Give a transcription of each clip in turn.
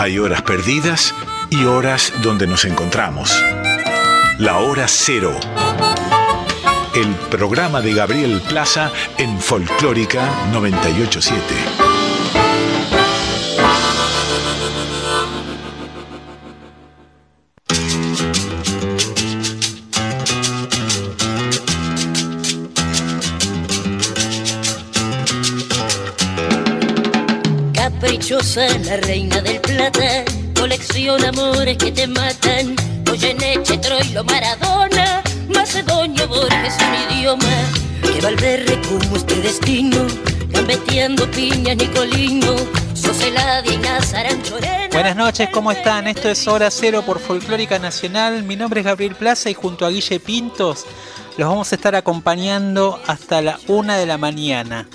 Hay horas perdidas y horas donde nos encontramos. La hora cero. El programa de Gabriel Plaza en Folclórica 987. Caprichosa la reina del Buenas noches, ¿cómo están? Esto es Hora Cero por Folclórica Nacional. Mi nombre es Gabriel Plaza y junto a Guille Pintos los vamos a estar acompañando hasta la una de la mañana.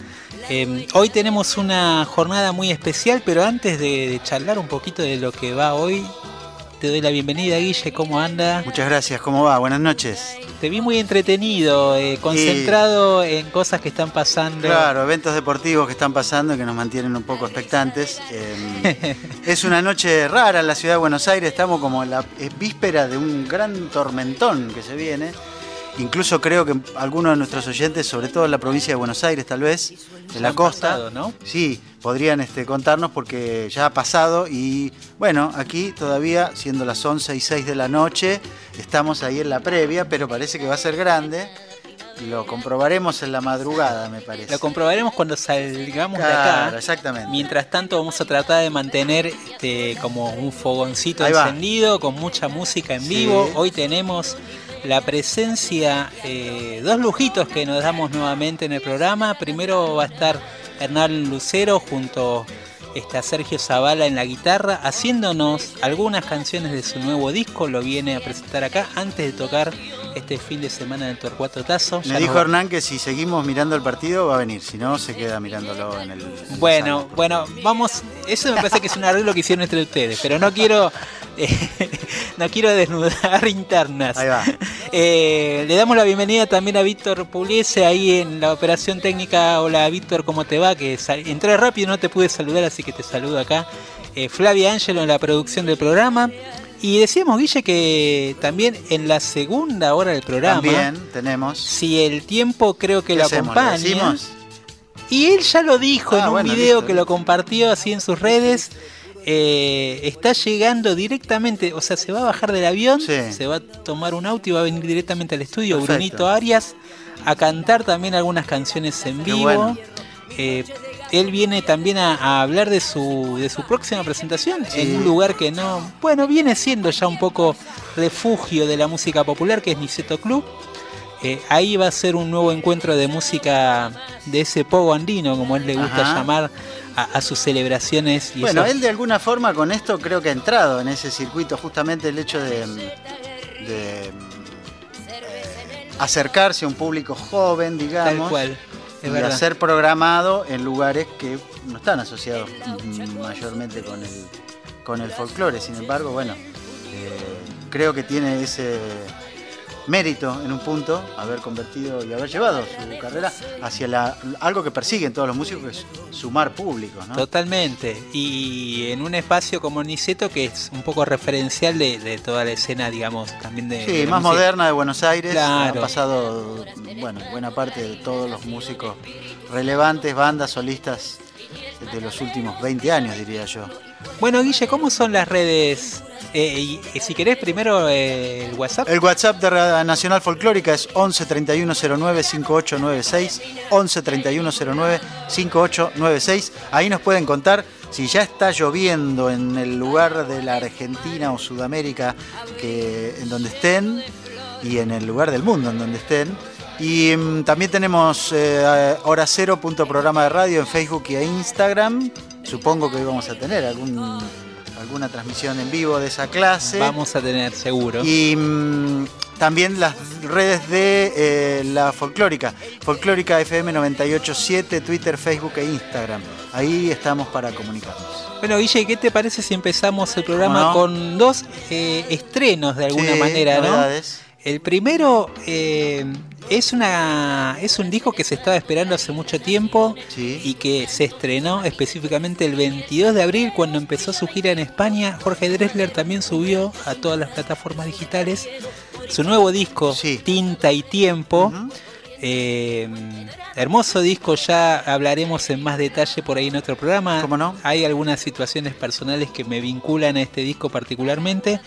Eh, hoy tenemos una jornada muy especial, pero antes de, de, charlar un poquito de lo que va hoy, te doy la bienvenida, Guille. ¿Cómo anda? Muchas gracias, ¿cómo va? Buenas noches. Te vi muy entretenido, eh, concentrado y... en cosas que están pasando. Claro, eventos deportivos que están pasando y que nos mantienen un poco expectantes. Eh, es una noche rara en la ciudad de Buenos Aires, estamos como en la víspera de un gran tormentón que se viene. Incluso creo que algunos de nuestros oyentes, sobre todo en la provincia de Buenos Aires, tal vez, en la costa, pasado, ¿no? sí, podrían este, contarnos porque ya ha pasado y bueno, aquí todavía, siendo las 11 y 6 de la noche, estamos ahí en la previa, pero parece que va a ser grande. Lo comprobaremos en la madrugada, me parece. Lo comprobaremos cuando salgamos claro, de acá. Exactamente. Mientras tanto vamos a tratar de mantener este, como un fogoncito encendido, con mucha música en Sí. vivo. Hoy tenemos la presencia, eh, dos lujitos que nos damos nuevamente en el programa. Primero va a estar Hernán Lucero junto este, a Sergio Zavala en la guitarra, haciéndonos algunas canciones de su nuevo disco. Lo viene a presentar acá antes de tocar este fin de semana en el Torcuato Tazo. Me Ya dijo nos Hernán que si seguimos mirando el partido va a venir, si no se queda mirándolo en el. en Bueno, bueno, vamos. Eso me parece que es un arreglo que hicieron entre ustedes, pero no quiero, eh, no quiero desnudar internas. Ahí va. Eh, le damos la bienvenida también a Víctor Pugliese ahí en la operación técnica. Hola Víctor, ¿cómo te va? Que sal- entré rápido, no te pude saludar, así que te saludo acá. Eh, Flavia Ángelo en la producción del programa. Y decíamos, Guille, que también en la segunda hora del programa, También tenemos. si el tiempo creo que ¿Qué lo hacemos? Y él ya lo dijo Ah, en un bueno, video listo, que lo compartió así en sus redes. eh, está llegando directamente, o sea, se va a bajar del avión, Sí. se va a tomar un auto y va a venir directamente al estudio, Perfecto. Brunito Arias, a cantar también algunas canciones en Qué vivo. bueno. Eh, él viene también a, a hablar de su, de su próxima presentación Sí. en un lugar que no, bueno, viene siendo ya un poco refugio de la música popular, que es Niceto Club. Eh, ahí va a ser un nuevo encuentro de música de ese pogo andino, como él le gusta Ajá. llamar a, a sus celebraciones. Y Bueno, eso- él de alguna forma con esto creo que ha entrado en ese circuito, justamente el hecho de, de, eh, acercarse a un público joven, tal digamos, cual. Es y verdad. a ser programado en lugares que no están asociados mm, mayormente con el, con el folclore. Sin embargo, bueno, eh, creo que tiene ese mérito en un punto haber convertido y haber llevado su carrera hacia la, algo que persiguen todos los músicos, que es sumar público. ¿no? Totalmente. Y en un espacio como Niceto, que es un poco referencial de, de toda la escena, digamos, también de. Sí, de más música. moderna de Buenos Aires. Claro. Ha pasado, bueno, buena parte de todos los músicos relevantes, bandas, solistas de los últimos 20 años, diría yo. Bueno, Guille, ¿cómo son las redes? Eh, y, y si querés, primero eh, el WhatsApp. El WhatsApp de Radio Nacional Folclórica es 11 3109 5896. 11 3109 5896. Ahí nos pueden contar si ya está lloviendo en el lugar de la Argentina o Sudamérica que, en donde estén y en el lugar del mundo en donde estén. Y mm, también tenemos eh, Hora Cero punto programa de radio en Facebook y en Instagram. Supongo que hoy vamos a tener algún, alguna transmisión en vivo de esa clase. Vamos a tener seguro. Y mm, también las redes de eh, la folclórica. Folclórica FM 987, Twitter, Facebook e Instagram. Ahí estamos para comunicarnos. Bueno, Guille, ¿qué te parece si empezamos el programa con dos eh, estrenos de alguna Sí, manera, ¿no? novedades. El primero eh, es, una, es un disco que se estaba esperando hace mucho tiempo Sí. y que se estrenó específicamente el 22 de abril cuando empezó su gira en España. Jorge Dressler también subió a todas las plataformas digitales su nuevo disco, Sí. Tinta y Tiempo. Eh, hermoso disco, ya hablaremos en más detalle por ahí en otro programa. ¿Cómo no? Hay algunas situaciones personales que me vinculan a este disco particularmente.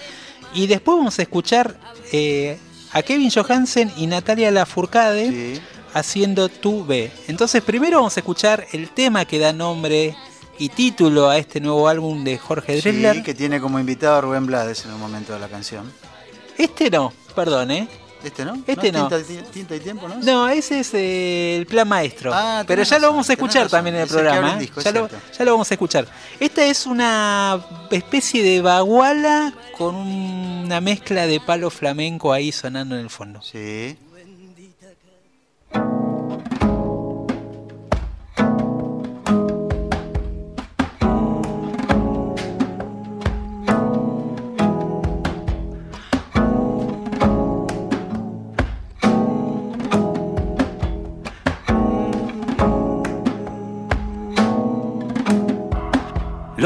Y después vamos a escuchar eh, a Kevin Johansen y Natalia Lafourcade Sí. haciendo Tu B. Entonces primero vamos a escuchar el tema que da nombre y título a este nuevo álbum de Jorge Sí, Dressler. que tiene como invitado a Rubén Blades en un momento de la canción. Este no, perdón, ¿eh? ¿Este no? Este no. Tinta, ti- tinta y tiempo, ¿no? No, ese es eh, el plan maestro. Ah, Pero ya lo vamos a escuchar también en el programa. el ¿eh? disco, ya, lo, ya lo vamos a escuchar. Esta es una especie de baguala con una mezcla de palo flamenco ahí sonando en el fondo. Sí.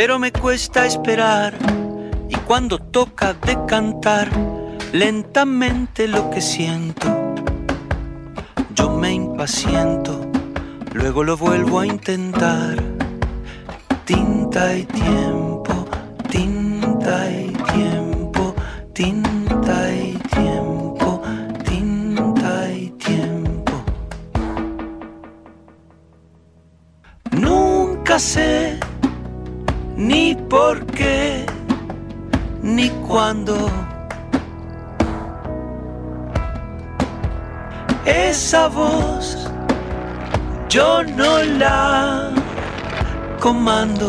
pero me cuesta esperar y cuando toca decantar lentamente lo que siento, yo me impaciento, luego lo vuelvo a intentar. Tinta y tiempo, tinta y tiempo, tinta y tiempo, tinta y tiempo. Nunca sé ni por qué, ni cuándo. Esa voz yo no la comando.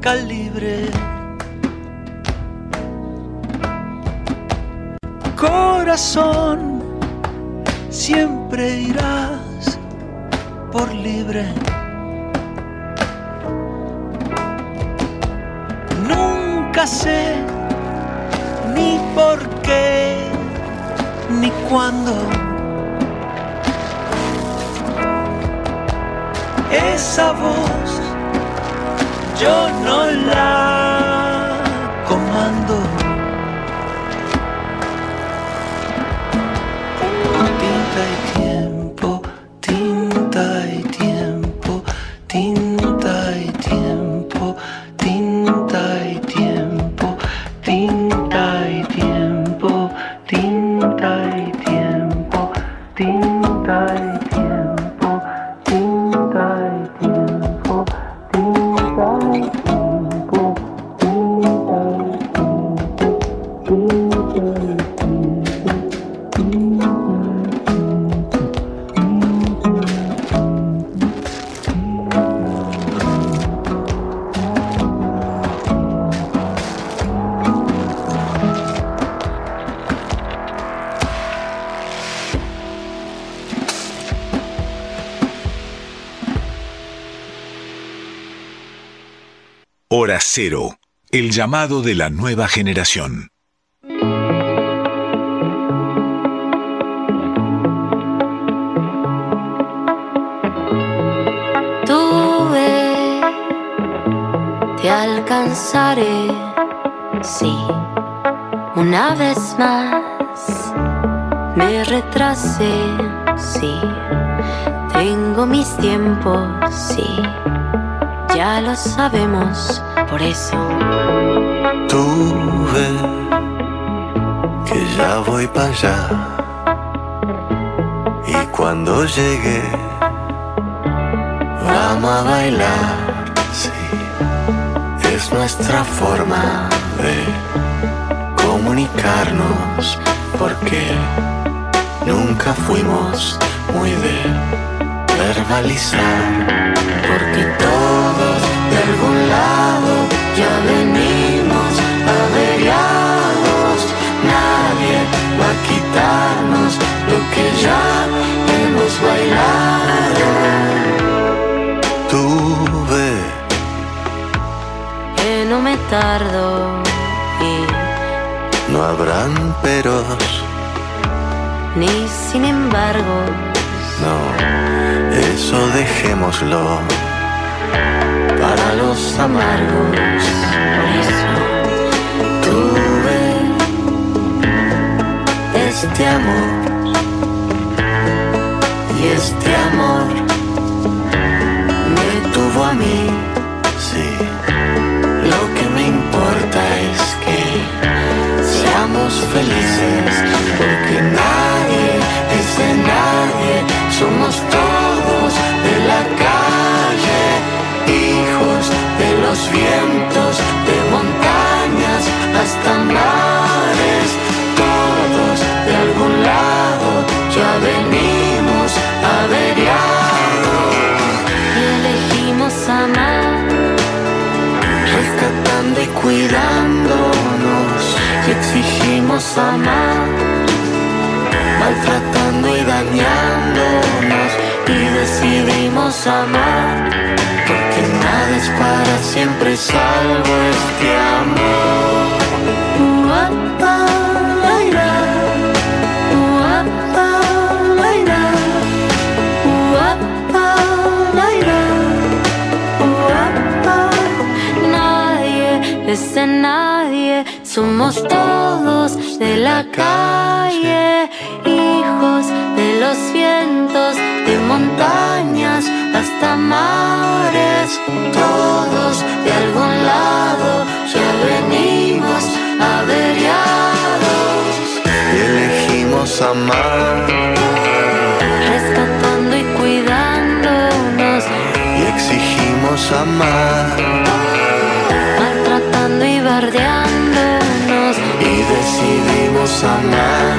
Calibre. Corazón, siempre irás por libre. Nunca sé ni por qué ni cuándo. Esa voz yo no la Cero, el llamado de la nueva generación. Tuve, te alcanzaré, sí, una vez más. Me retrasé, sí, tengo mis tiempos, sí, ya lo sabemos, por eso. Tuve que ya voy para allá. Y cuando llegue, vamos a bailar. Sí, es nuestra forma de comunicarnos, porque nunca fuimos muy de verbalizar. Porque lado ya venimos averiados. Nadie va a quitarnos lo que ya hemos bailado. Tuve Que no me tardo y no habrán peros, ni sin embargo. no, eso dejémoslo los amargos. Por eso Tuve este amor y este amor me tuvo a mí. Sí, lo que me importa es que seamos felices porque nadie cuidándonos y exigimos amar, maltratando y dañándonos y decidimos amar, porque nada es para siempre salvo este amor. Nadie es de nadie, somos todos de la calle, hijos de los vientos, de montañas hasta mares, todos de algún lado ya venimos averiados, y elegimos amar. Rescatando y cuidándonos, y exigimos amar decidimos amar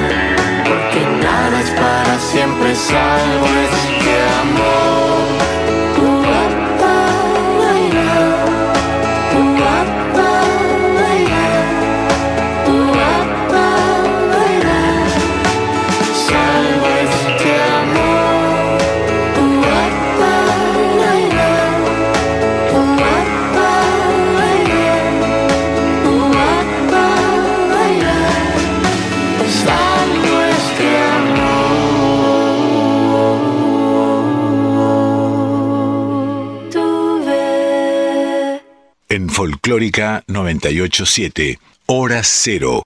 porque nada es para siempre salvo este amor. Folclórica 987, Hora Cero.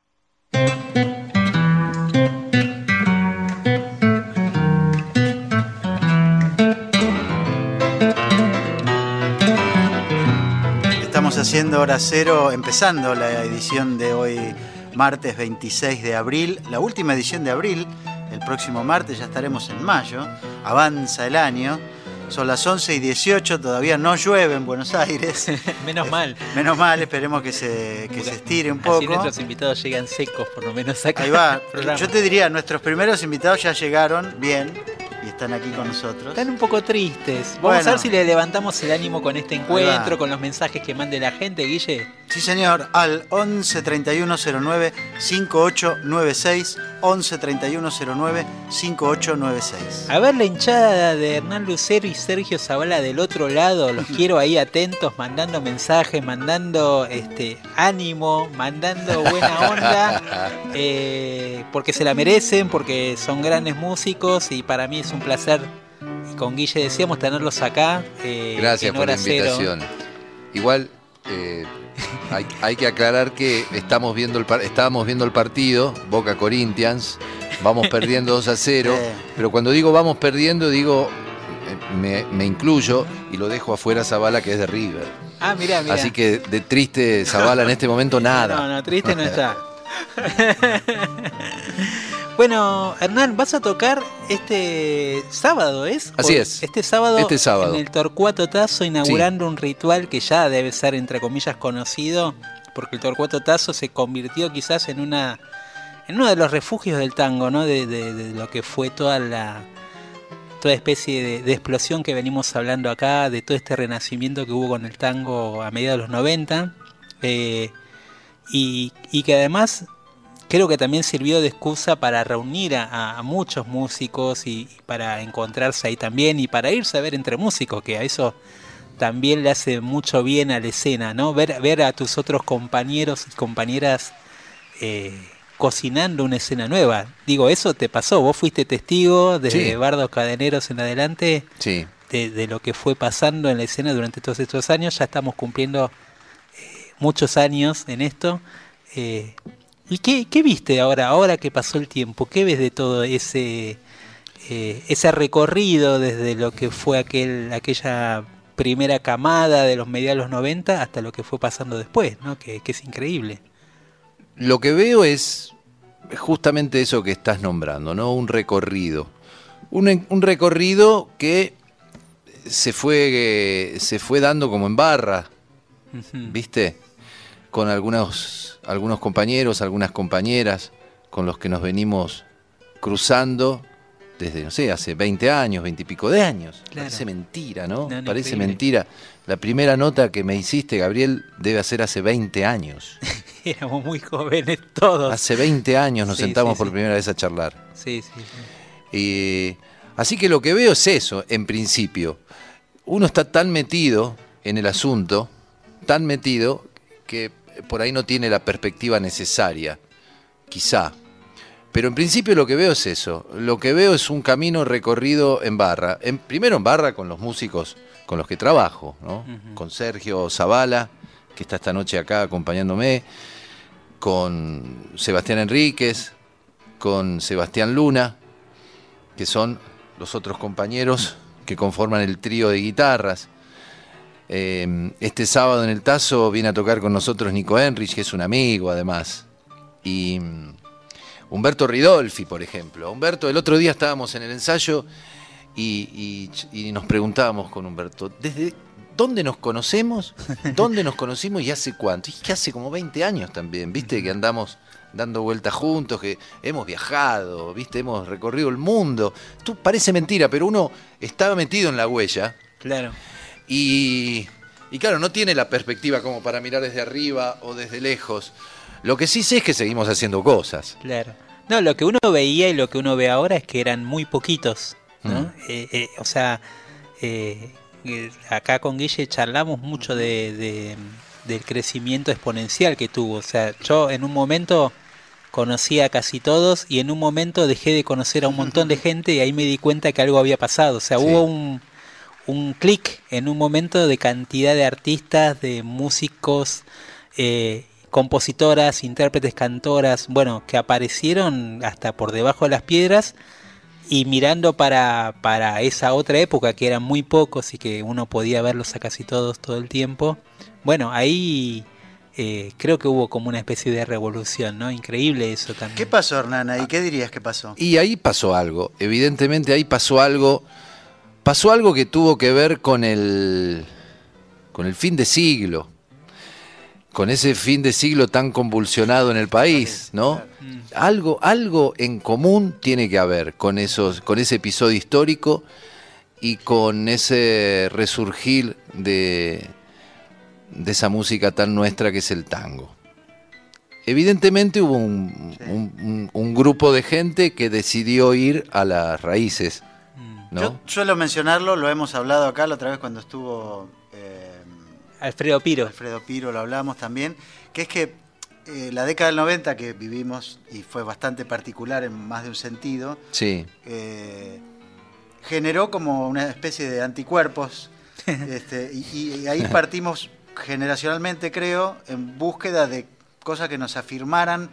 Estamos haciendo hora cero, empezando la edición de hoy, martes 26 de abril, la última edición de abril. El próximo martes ya estaremos en mayo. Avanza el año. Son las 11 y 18, todavía no llueve en Buenos Aires. Menos mal. Menos mal, esperemos que se, que se estire un Así poco. nuestros invitados llegan secos, por lo menos acá. Ahí va. Yo te diría, nuestros primeros invitados ya llegaron bien y están aquí con nosotros. Están un poco tristes. Vamos Bueno. a ver si le levantamos el ánimo con este encuentro, con los mensajes que mande la gente, Guille. Sí, señor, al 11 3109 5896 11 3109 5896. A ver la hinchada de Hernán Lucero y Sergio Zavala del otro lado, los quiero ahí atentos, mandando mensajes, mandando este ánimo, mandando buena onda, eh, porque se la merecen, porque son grandes músicos y para mí es un placer, y con Guille decíamos, tenerlos acá. eh, Gracias por la Cero. invitación. Igual eh, hay, hay que aclarar que estamos viendo el, estábamos viendo el partido, Boca Corinthians, vamos perdiendo 2 a 0, Sí. pero cuando digo vamos perdiendo, digo, me, me incluyo y lo dejo afuera Zavala que es de River. Ah, mirá, mirá. Así que de triste Zavala en este momento nada. No, no, triste no está. bueno, Hernán, vas a tocar este sábado, ¿es? Así es. Este sábado, Este sábado. en el Torcuato Tazo, inaugurando un ritual que ya debe ser, entre comillas, conocido, porque el Torcuato Tazo se convirtió quizás en una en uno de los refugios del tango, ¿no? De, de- de lo que fue toda la toda especie de, de explosión que venimos hablando acá, de todo este renacimiento que hubo con el tango a mediados de los 90. eh, y, y que además creo que también sirvió de excusa para reunir a, a muchos músicos y, y para encontrarse ahí también y para irse a ver entre músicos, que a eso también le hace mucho bien a la escena, ¿no? Ver, ver a tus otros compañeros y compañeras eh, cocinando una escena nueva. Digo, eso te pasó, vos fuiste testigo desde Sí. Bardos Cadeneros en adelante Sí. de, de lo que fue pasando en la escena durante todos estos años. Ya estamos cumpliendo eh, muchos años en esto. Eh, ¿Y qué, qué viste ahora, ahora que pasó el tiempo? ¿Qué ves de todo ese, eh, ese recorrido desde lo que fue aquel, aquella primera camada de los mediados de los 90 hasta lo que fue pasando después, ¿no? que, que es increíble? Lo que veo es justamente eso que estás nombrando, ¿no? Un recorrido. Un, un recorrido que se fue, se fue dando como en barra. ¿viste? Con algunos, algunos compañeros, algunas compañeras con los que nos venimos cruzando desde, no sé, hace 20 años, 20 y pico de años. Claro. Parece mentira, ¿no? No, no, Parece increíble. mentira. La primera nota que me hiciste, Gabriel, debe hacer hace 20 años. Éramos muy jóvenes todos. Hace 20 años nos Sí, sentamos sí, por sí. primera vez a charlar. Sí, sí, sí. Y, así que lo que veo es eso, en principio. Uno está tan metido en el asunto, tan metido, que por ahí no tiene la perspectiva necesaria, quizá. Pero en principio lo que veo es eso. Lo que veo es un camino recorrido en barra. En, primero en barra con los músicos con los que trabajo, ¿no? Con Sergio Zavala, que está esta noche acá acompañándome, con Sebastián Enríquez, con Sebastián Luna, que son los otros compañeros que conforman el trío de guitarras. Eh, este sábado en el Tazo viene a tocar con nosotros Nico Enrich, que es un amigo además. Y mm, Humberto Ridolfi, por ejemplo. Humberto, el otro día estábamos en el ensayo y, y- y nos preguntábamos con Humberto, ¿desde dónde nos conocemos? ¿Dónde nos conocimos y hace cuánto? Y que hace como 20 años también, ¿viste? Que andamos dando vueltas juntos, que hemos viajado, ¿viste? Hemos recorrido el mundo. Tú parece mentira, pero uno estaba metido en la huella Claro. Y, y claro, no tiene la perspectiva como para mirar desde arriba o desde lejos. Lo que sí sé es que seguimos haciendo cosas. Claro. No, lo que uno veía y lo que uno ve ahora es que eran muy poquitos, ¿no? Mm. Eh, eh, o sea, eh, acá con Guille charlamos mucho de, de- del crecimiento exponencial que tuvo. O sea, yo en un momento conocí a casi todos y en un momento dejé de conocer a un montón de gente y ahí me di cuenta que algo había pasado. O sea, Sí. hubo un, un clic en un momento de cantidad de artistas, de músicos, eh, compositoras, intérpretes, cantoras, bueno, que aparecieron hasta por debajo de las piedras y mirando para, para esa otra época que eran muy pocos y que uno podía verlos a casi todos todo el tiempo. Bueno, ahí eh, creo que hubo como una especie de revolución, ¿no? Increíble eso también. ¿Qué pasó, Hernán? ¿Y qué dirías que pasó? Y ahí pasó algo, evidentemente ahí pasó algo, pasó algo que tuvo que ver con el, con el fin de siglo, con ese fin de siglo tan convulsionado en el país, ¿no? Algo, algo en común tiene que haber con esos, con ese episodio histórico y con ese resurgir de, de esa música tan nuestra que es el tango. Evidentemente hubo un, un- un- un grupo de gente que decidió ir a las raíces, Mm. ¿No? Yo suelo mencionarlo, lo hemos hablado acá la otra vez cuando estuvo eh, Alfredo Piro. Alfredo Piro, lo hablamos también, que es que eh, la década del 90 que vivimos y fue bastante particular en más de un sentido, Sí, eh, generó como una especie de anticuerpos este, y, y ahí partimos generacionalmente, creo, en búsqueda de cosas que nos afirmaran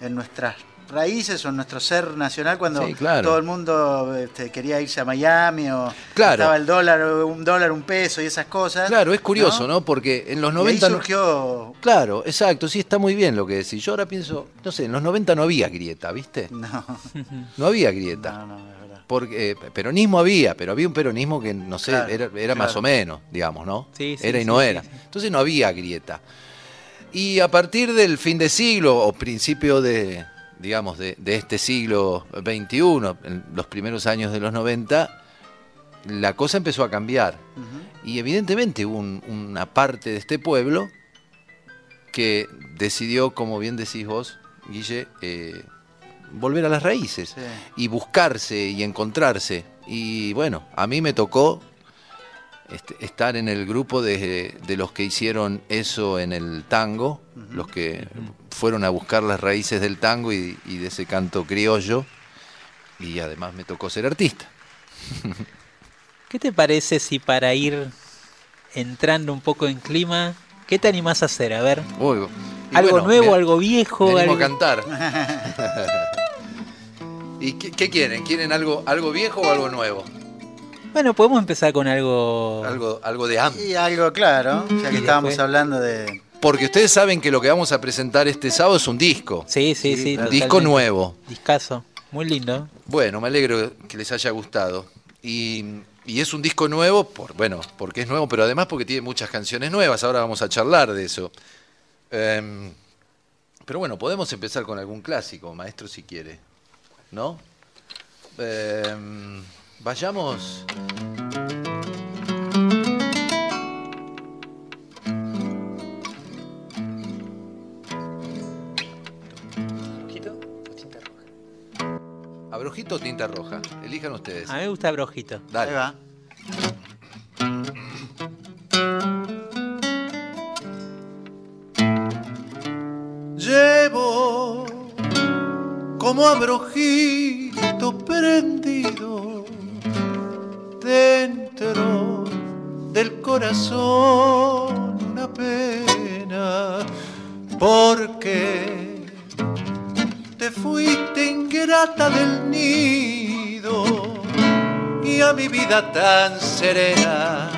en nuestras raíces o en nuestro ser nacional cuando Sí, claro. todo el mundo este, quería irse a Miami o Claro. estaba el dólar, un dólar, un peso y esas cosas. claro, es curioso, ¿no? Porque en los Y 90... ahí no- surgió... Claro, exacto, sí, está muy bien lo que decís. Yo ahora pienso, no sé, en los 90 no había grieta, ¿viste? No, No había grieta. no, no, es verdad. Porque eh, peronismo había, pero había un peronismo que, no sé, Claro, era, era más o menos, digamos, ¿no? Sí, sí, era y sí, no sí, era. sí. Entonces no había grieta. Y a partir del fin de siglo o principio de, digamos, de, de este siglo XXI, en los primeros años de los 90, la cosa empezó a cambiar. Y evidentemente hubo un- una parte de este pueblo que decidió, como bien decís vos, Guille, eh, volver a las raíces Sí. y buscarse y encontrarse. Y bueno, a mí me tocó este, estar en el grupo de, de los que hicieron eso en el tango, los que fueron a buscar las raíces del tango y, y de ese canto criollo. Y además me tocó ser artista. ¿Qué te parece si para ir entrando un poco en clima, qué te animás a hacer? A ver, Uy, algo bueno, nuevo, me- algo viejo, Me animo algo... a cantar. ¿Y qué, qué quieren? ¿Quieren algo, algo viejo o algo nuevo? Bueno, podemos empezar con algo... Algo, algo de AM. Y algo claro, ya que Y estábamos después- hablando de... Porque ustedes saben que lo que vamos a presentar este sábado es un disco. Sí, sí, Sí, claro. Disco nuevo. Discazo. Muy lindo. Bueno, me alegro que les haya gustado. Y, y es un disco nuevo, por, bueno, porque es nuevo, pero además porque tiene muchas canciones nuevas. Ahora vamos a charlar de eso. Em, pero bueno, podemos empezar con algún clásico, maestro, si quiere. ¿No? Em, vayamos. ¿A brujito o tinta roja? Elijan ustedes. A mí me gusta Brojito. Dale. Ahí va. Llevo como abrojito prendido dentro del corazón una pena porque te fuiste ingrata del nido y a mi vida tan serena.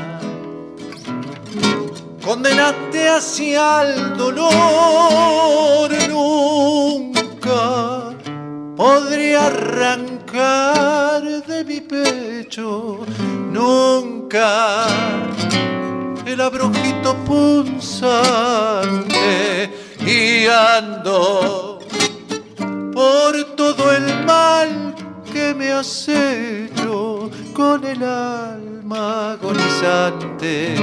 Condenaste hacia el dolor nunca podría arrancar de mi pecho nunca. El abrojito punzante y ando por todo el mal que me has hecho con el alma agonizante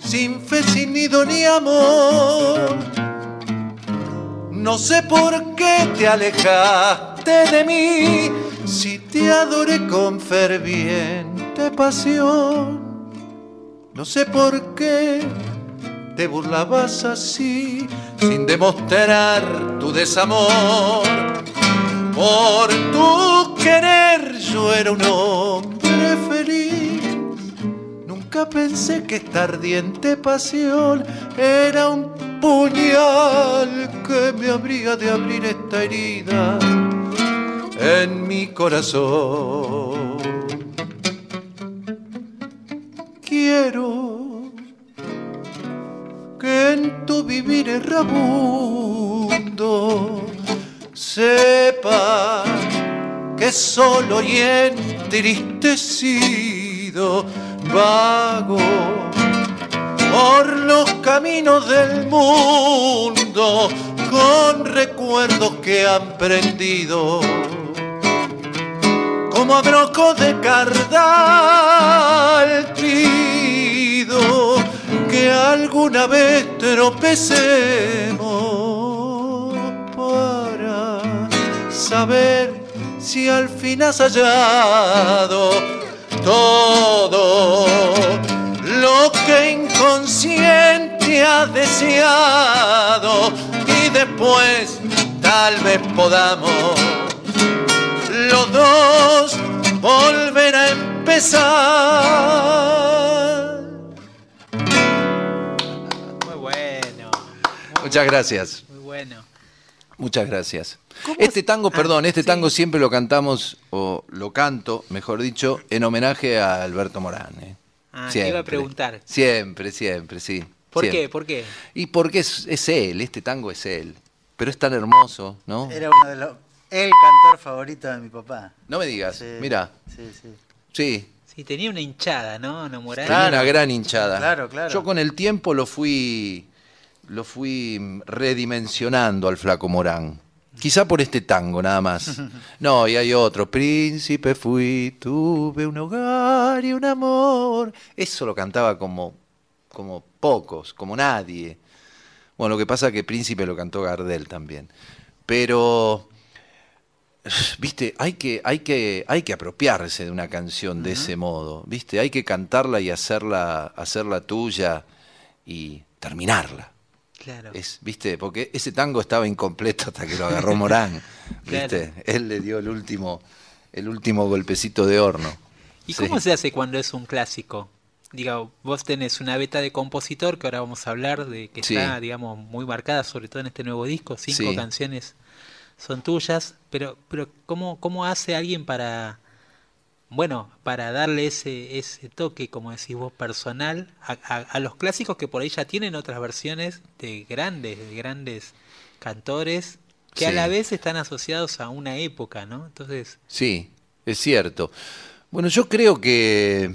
sin fe, sin nido ni amor. No sé por qué te alejaste de mí, si te adoré con ferviente pasión. No sé por qué te burlabas así, sin demostrar tu desamor. Por tu querer yo era un hombre feliz. Nunca pensé que esta ardiente pasión era un puñal que me habría de abrir esta herida en mi corazón. Quiero que en tu vivir errabundo sepa que solo y entristecido vago por los caminos del mundo con recuerdos que han prendido como abroco de cardal trido alguna vez tropecemos para saber si al fin has hallado todo lo que inconsciente has deseado y después tal vez podamos los dos volver a empezar. Muchas gracias. Muy bueno. Muchas gracias. ¿Cómo Este es- tango, Ah, perdón, este sí. tango siempre lo cantamos, o lo canto, mejor dicho, en homenaje a Alberto Morán. ¿eh? Ah, te iba a preguntar. Siempre, siempre, sí. ¿Por siempre. qué? ¿Por qué? Y porque es, es él, este tango es él. Pero es tan hermoso, ¿no? Era uno de los. El cantor favorito de mi papá. No me digas, Sí, mira, Sí, sí. sí, Sí, tenía una hinchada, ¿no? Enamorada. tenía una gran hinchada. Claro, claro. Yo con el tiempo lo fui, lo fui redimensionando al flaco Morán. Quizá por este tango, nada más. No, y hay otro. Príncipe fui, tuve un hogar y un amor. Eso lo cantaba como, como pocos, como nadie. Bueno, lo que pasa es que Príncipe lo cantó Gardel también. Pero, viste, hay que, hay que, hay que apropiarse de una canción de ese modo, viste, hay que cantarla y hacerla, hacerla tuya y terminarla. Claro. Es, viste, porque ese tango estaba incompleto hasta que lo agarró Morán, viste. Claro. Él le dio el último, el último golpecito de horno. ¿Y Sí. cómo se hace cuando es un clásico? Diga, vos tenés una beta de compositor que ahora vamos a hablar de que Sí. está, digamos, muy marcada, sobre todo en este nuevo disco, cinco Sí. canciones son tuyas, pero, pero ¿cómo, cómo hace alguien para, bueno, para darle ese, ese toque, como decís vos, personal a, a- a los clásicos que por ahí ya tienen otras versiones de grandes, de grandes cantores que a la vez están asociados a una época, ¿no? Entonces, Sí, es cierto. Bueno, yo creo que,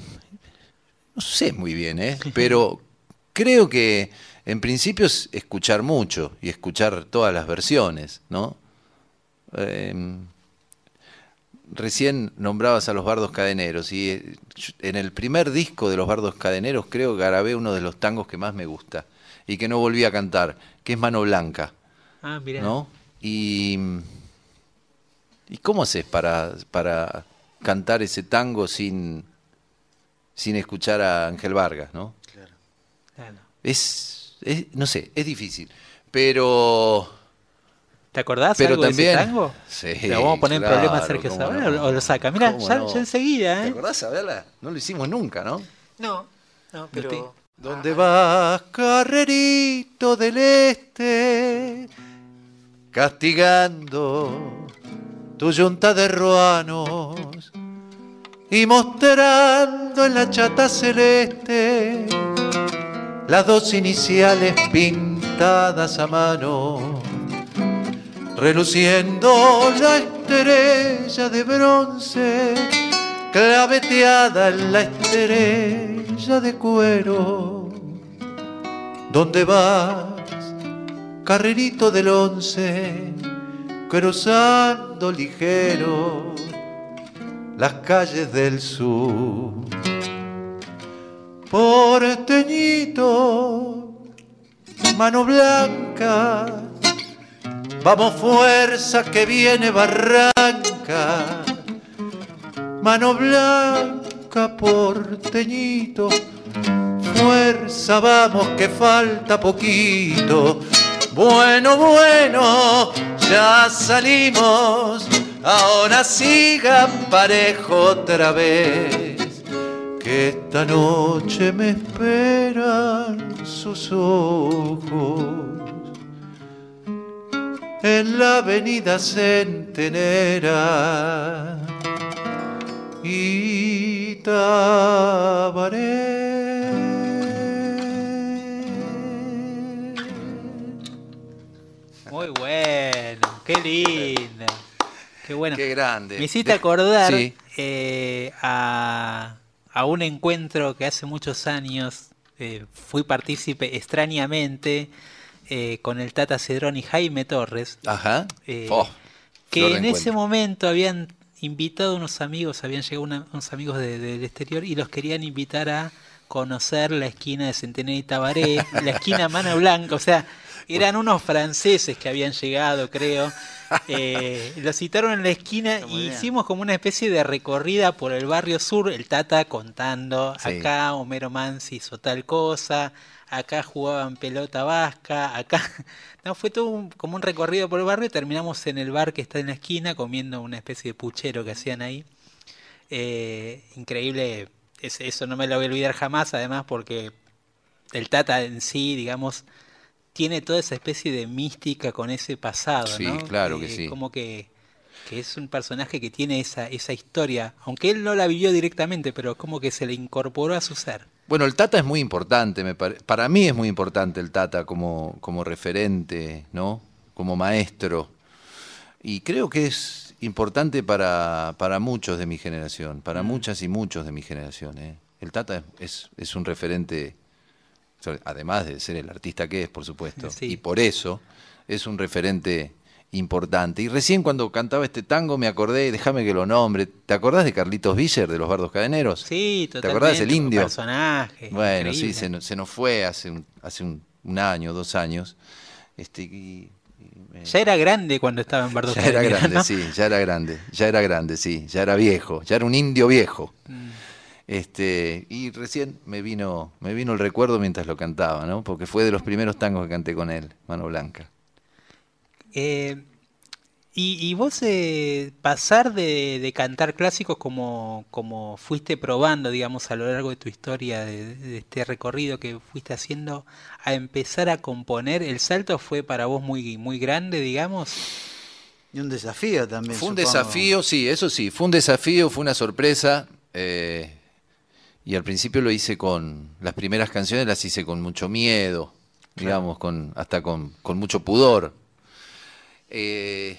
no sé muy bien, ¿eh? pero creo que en principio es escuchar mucho y escuchar todas las versiones, ¿no? Eh, recién nombrabas a los bardos cadeneros y eh, en el primer disco de los bardos cadeneros creo que grabé uno de los tangos que más me gusta y que no volví a cantar, que es Mano Blanca. ah, mira. ¿no? Y, ¿y cómo haces para, para cantar ese tango sin, sin escuchar a Ángel Vargas, ¿no? Claro. Es, es- no sé, es difícil, pero... ¿Te acordás Pero algo de también- ese tango? Sí, ¿Le vamos a poner en claro, problemas a Sergio Zavala no. o lo saca? Mira, ¿Cómo ya, no? ya enseguida, ¿Te ¿eh? acordás, Abela? No lo hicimos nunca, ¿no? No, no, pero... ¿Dónde vas, carrerito del este? Castigando tu yunta de ruanos y mostrando en la chata celeste las dos iniciales pintadas a mano, reluciendo la estrella de bronce claveteada en la estrella de cuero. ¿Dónde vas, carrerito del once, cruzando ligero las calles del sur? Porteñito, mano blanca, vamos fuerza que viene barranca. Mano blanca, porteñito, fuerza, vamos que falta poquito. Bueno, bueno, ya salimos, ahora siga parejo otra vez, que esta noche me esperan sus ojos en la avenida centenera y Tabaré. Muy bueno, qué lindo. Qué bueno. Qué grande. Me hiciste acordar Sí. eh, a, a un encuentro que hace muchos años eh, fui partícipe extrañamente eh, con el Tata Cedrón y Jaime Torres, Ajá. eh, Oh, que de en ese momento habían invitado unos amigos, habían llegado una- unos amigos de- del exterior y los querían invitar a conocer la esquina de Centenario y Tabaré, la esquina Mano Blanca, o sea, eran unos franceses que habían llegado, creo. Eh, lo citaron en la esquina y bien. hicimos como una especie de recorrida por el barrio sur, el Tata contando, Sí. acá Homero Mansi hizo tal cosa, acá jugaban pelota vasca, acá... No, fue todo un- como un recorrido por el barrio y terminamos en el bar que está en la esquina comiendo una especie de puchero que hacían ahí. Eh, increíble, es- eso no me lo voy a olvidar jamás, además porque el Tata en sí, digamos, tiene toda esa especie de mística con ese pasado, Sí, ¿no? claro que Eh, sí. Como que, que es un personaje que tiene esa, esa historia, aunque él no la vivió directamente, pero como que se le incorporó a su ser. Bueno, el Tata es muy importante, me pare- para mí es muy importante el Tata como, como referente, ¿no? Como maestro. Y creo que es importante para, para muchos de mi generación, para muchas y muchos de mi generación. ¿eh? El Tata es, es un referente, además de ser el artista que es, por supuesto, Sí. y por eso es un referente importante. Y recién cuando cantaba este tango me acordé, déjame que lo nombre, ¿te acordás de Carlitos Viller, de los Bardos Cadeneros? Sí, ¿Te totalmente. acordás del indio? personaje. Bueno, sí, se, se nos fue hace un, hace un, un año, dos años. Este, y- y me- Ya era grande cuando estaba en Bardo ya era grande, ¿no? sí, ya era grande, ya era grande, sí, ya era viejo, ya era un indio viejo. Mm. Este, y recién me vino, me vino el recuerdo mientras lo cantaba, ¿no? Porque fue de los primeros tangos que canté con él, Mano Blanca. Eh, y, y vos eh, pasar de, de cantar clásicos como, como fuiste probando, digamos, a lo largo de tu historia, de, de este recorrido que fuiste haciendo, a empezar a componer, ¿el salto fue para vos muy, muy grande, digamos? Y un desafío también. Fue un supongo. desafío, sí, eso sí, fue un desafío, fue una sorpresa. eh, y al principio lo hice con, las primeras canciones las hice con mucho miedo, digamos, con, hasta con, con mucho pudor. Eh,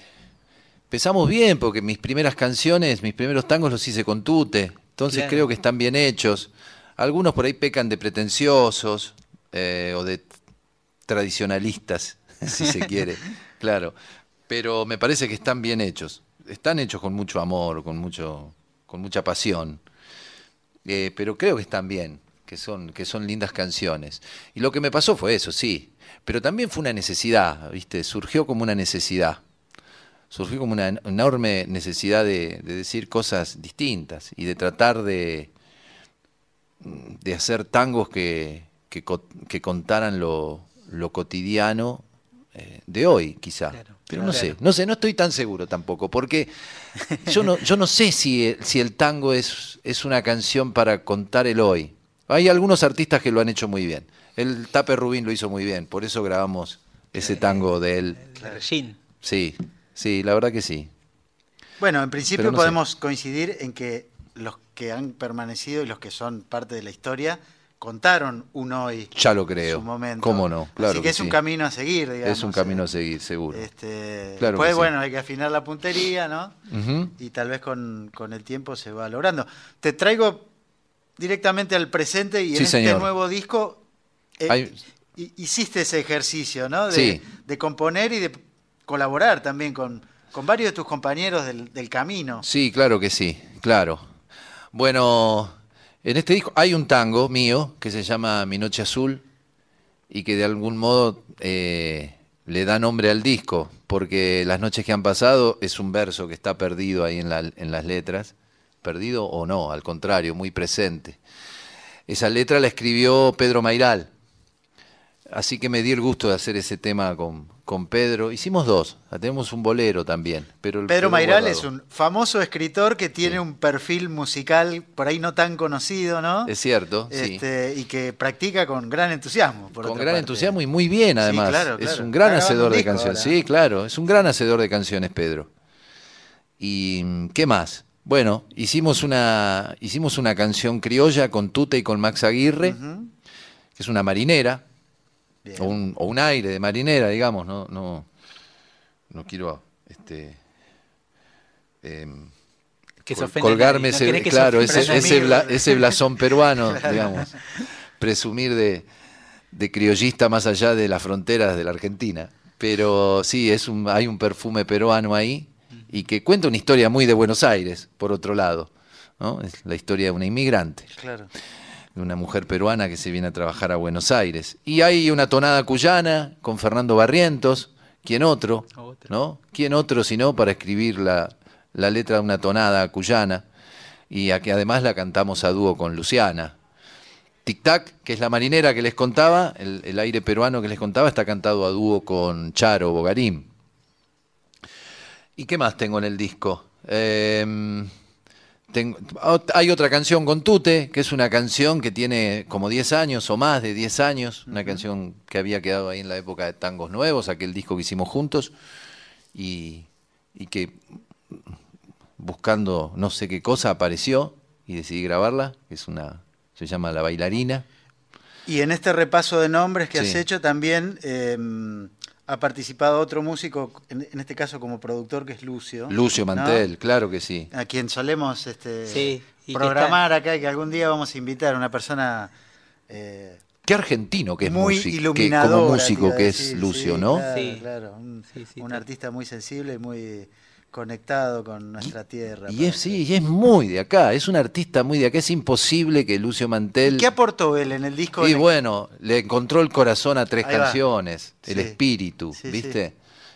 empezamos bien, porque mis primeras canciones, mis primeros tangos los hice con tute, entonces Claro. creo que están bien hechos. Algunos por ahí pecan de pretenciosos eh, o de tradicionalistas, si se quiere, claro. Pero me parece que están bien hechos. Están hechos con mucho amor, con mucho, con mucha pasión. Eh, pero creo que están bien, que son, que son lindas canciones. Y lo que me pasó fue eso, sí. Pero también fue una necesidad, ¿viste? Surgió como una necesidad. Surgió como una en- enorme necesidad de, de decir cosas distintas y de tratar de, de hacer tangos que, que, co- que contaran lo, lo cotidiano eh, de hoy, quizá. Claro, Pero no claro. sé, no sé, no estoy tan seguro tampoco, porque yo no, yo no sé si, el- si el tango es, es una canción para contar el hoy. Hay algunos artistas que lo han hecho muy bien. El Tape Rubín lo hizo muy bien, por eso grabamos ese tango de él. Regine. Sí, sí, la verdad que sí. Bueno, en principio sé. podemos coincidir en que los que han permanecido y los que son parte de la historia contaron un hoy. Ya lo en creo. Su momento. ¿Cómo no? Claro Así que, que es un sí. camino a seguir, digamos. es un camino eh. a seguir, seguro. Este, Claro sí. bueno, hay que afinar la puntería, ¿no? Y tal vez con, con el tiempo se va logrando. Te traigo directamente al presente y en este señor. nuevo disco eh, Hay- hiciste ese ejercicio, ¿no? De, Sí. de componer y de colaborar también con, con varios de tus compañeros del, del camino. Sí, claro que sí, claro. Bueno, en este disco hay un tango mío que se llama Mi Noche Azul y que de algún modo eh, le da nombre al disco, porque las noches que han pasado es un verso que está perdido ahí en, la- en las letras, perdido o no, al contrario, muy presente. Esa letra la escribió Pedro Mairal, así que me di el gusto de hacer ese tema con, con Pedro. Hicimos dos, tenemos un bolero también. Pero el Pedro Mairal es un famoso escritor que tiene Sí. un perfil musical por ahí no tan conocido, ¿no? Es cierto, sí. Este, y que practica con gran entusiasmo. por con otra gran parte. entusiasmo y muy bien Sí, además. claro, Es claro. un gran Está hacedor un de canciones. ahora. Sí, claro, es un gran hacedor de canciones, Pedro. ¿Y qué más? Bueno, hicimos una, hicimos una canción criolla con Tute y con Max Aguirre, que es una marinera. O un, o un aire de marinera, digamos, no, no, no quiero este, em, Que col- colgarme no ese, claro, ese, bla- ese blasón peruano, digamos, presumir de, de criollista más allá de las fronteras de la Argentina. Pero sí, es un, hay un perfume peruano ahí y que cuenta una historia muy de Buenos Aires, por otro lado. ¿no? Es la historia de una inmigrante. Claro. De una mujer peruana que se viene a trabajar a Buenos Aires. Y hay una tonada cuyana con Fernando Barrientos, ¿quién otro? ¿No? ¿Quién otro sino para escribir la, la letra de una tonada cuyana? Y a que además la cantamos a dúo con Luciana. Tic Tac, que es la marinera que les contaba, el, el aire peruano que les contaba, está cantado a dúo con Charo Bogarín. ¿Y qué más tengo en el disco? Em, tengo- hay otra canción con Tute, que es una canción que tiene como 10 años o más de 10 años, una canción que había quedado ahí en la época de Tangos Nuevos, aquel disco que hicimos juntos, y, y que buscando no sé qué cosa apareció y decidí grabarla, que es una, se llama La Bailarina. Y en este repaso de nombres que has hecho también eh, ha participado otro músico, en, este caso como productor, que es Lucio. Lucio ¿no? Mantel, claro que sí. A quien solemos este, Sí, y que programar acá y que algún día vamos a invitar una persona eh, Qué argentino que es muy músico, que como músico a que es decir, Lucio, sí, ¿no? Claro, Sí. claro, un, Sí, sí, un artista muy sensible y muy conectado con nuestra tierra. Y es, sí, y es muy de acá, es un artista muy de acá, es imposible que Lucio Mantel... ¿Qué aportó él en el disco? Y bueno, le encontró el corazón a tres Ahí canciones, el espíritu, Sí, ¿viste?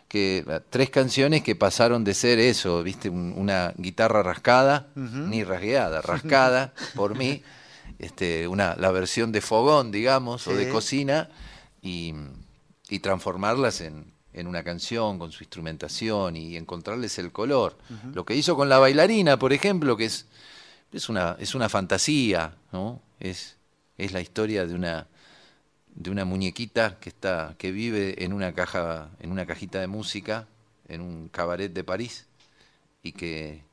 Que tres canciones que pasaron de ser eso, ¿viste? Un- una guitarra rascada, ni rasgueada, rascada por mí, este, una, la versión de fogón, digamos, o de cocina, y, y transformarlas en, en una canción con su instrumentación y encontrarles el color. Lo que hizo con la bailarina, por ejemplo, que es, es, una, es una fantasía, ¿no? Es, es la historia de una, de una muñequita que, está, que vive en una, caja, en una cajita de música, en un cabaret de París, y que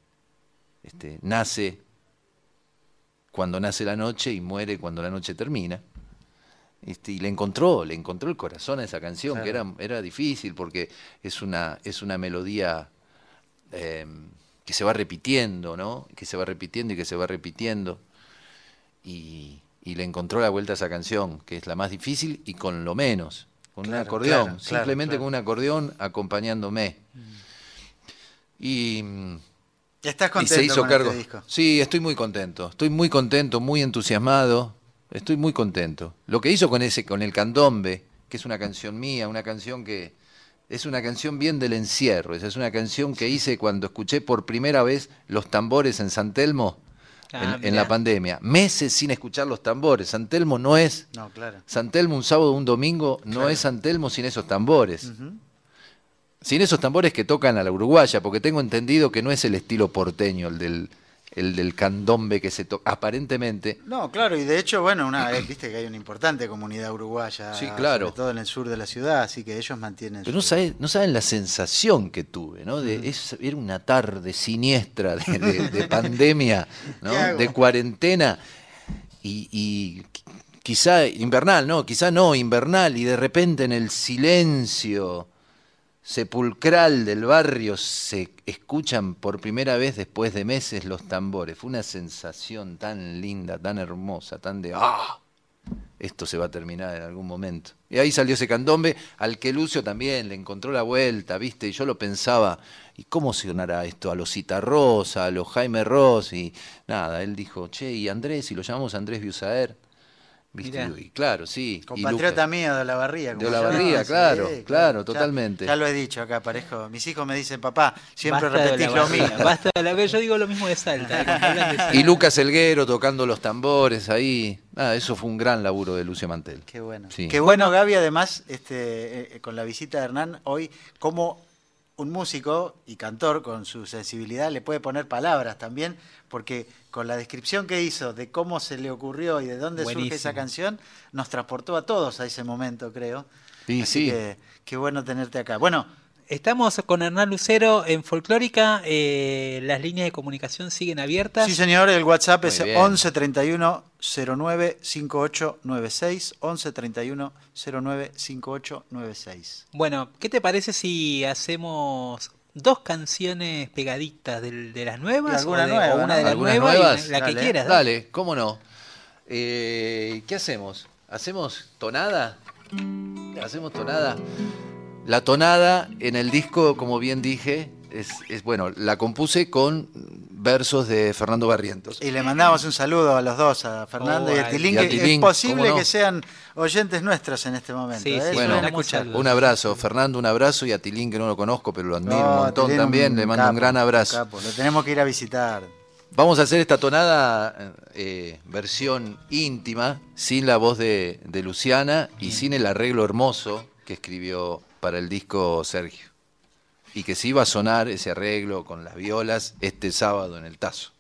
este, nace cuando nace la noche y muere cuando la noche termina. Este, y le encontró, le encontró el corazón a esa canción, que era, era difícil porque es una, es una melodía eh, que se va repitiendo, ¿no? Que se va repitiendo y que se va repitiendo. Y, y le encontró la vuelta a esa canción, que es la más difícil y con lo menos, con un acordeón, claro, simplemente con un acordeón acompañándome. Y, ¿Estás y contento se hizo con cargo. este disco? Sí, estoy muy contento. Estoy muy contento, muy entusiasmado. Estoy muy contento. Lo que hizo con ese, con el candombe, que es una canción mía, una canción que es una canción bien del encierro. Esa es una canción que hice cuando escuché por primera vez los tambores en San Telmo Ah, en, la pandemia. Meses sin escuchar los tambores. San Telmo no es No, claro. San Telmo un sábado o un domingo, no Claro. es San Telmo sin esos tambores. Sin esos tambores que tocan a la uruguaya, porque tengo entendido que no es el estilo porteño, el del, el del candombe que se toca, aparentemente. No, claro, y de hecho, bueno, una, eh, viste que hay una importante comunidad uruguaya, Sí, claro. sobre todo en el sur de la ciudad, así que ellos mantienen Pero no, su- sabe- no saben la sensación que tuve, ¿no? De, es- era una tarde siniestra de, de- de pandemia, ¿no? De cuarentena y, y qui- quizá invernal, ¿no? Quizá no invernal y de repente en el silencio sepulcral del barrio se escuchan por primera vez después de meses los tambores. Fue una sensación tan linda, tan hermosa, tan de ¡ah! Esto se va a terminar en algún momento. Y ahí salió ese candombe al que Lucio también le encontró la vuelta, ¿viste? Y yo lo pensaba, ¿y cómo sonará esto? A los Cita Rosa, a los Jaime Ross, y nada, él dijo, che, ¿y Andrés? ¿Y lo llamamos Andrés Biusaer? ¿Viste? Y claro, sí. Compatriota mío de Olavarría. De como se Olavarría, llama, claro, claro, Ya- totalmente. Ya, lo he dicho acá, parejo. Mis hijos me dicen, papá, siempre Basta de repetís la lo mismo. Basta de la. Yo digo lo mismo de Salta. de. Y Lucas Elguero tocando los tambores ahí. Ah, eso fue un gran laburo de Lucio Mantel. Qué bueno. Sí. Qué bueno, Gaby, además, este, eh, con la visita de Hernán, hoy, como un músico y cantor con su sensibilidad le puede poner palabras también, porque con la descripción que hizo de cómo se le ocurrió y de dónde surge esa canción, nos transportó a todos a ese momento, creo. Y Así sí. que qué bueno tenerte acá. Bueno, Estamos con Hernán Lucero en Folclórica. eh, las líneas de comunicación siguen abiertas. sí señor, el WhatsApp Muy es bien. 11 31 09 5896, 11 31 09 5896. Bueno, ¿qué te parece si hacemos dos canciones pegaditas de, las nuevas? Alguna o de- nueva, o una de las ¿Algunas nuevas, la que Dale. quieras. dale. Dale, cómo no. Eh, ¿Qué hacemos? ¿Hacemos tonada? ¿Hacemos tonada? La tonada en el disco, como bien dije, es, es bueno, la compuse con versos de Fernando Barrientos. Y le mandamos un saludo a los dos, a Fernando Oh, y a Tilín, es posible que sean oyentes nuestros en este momento. Sí, ¿eh? sí, Bueno, van a Tenemos escucharlo. Un abrazo, Fernando, un abrazo y a Tilín que no lo conozco, pero lo admiro No, un montón Tilín, también, un le mando un gran abrazo. capo, Lo tenemos que ir a visitar. Vamos a hacer esta tonada eh, versión íntima, sin la voz de, de Luciana y sin el arreglo hermoso que escribió para el disco Sergio. Y que sí va a sonar ese arreglo con las violas este sábado en el Tazo.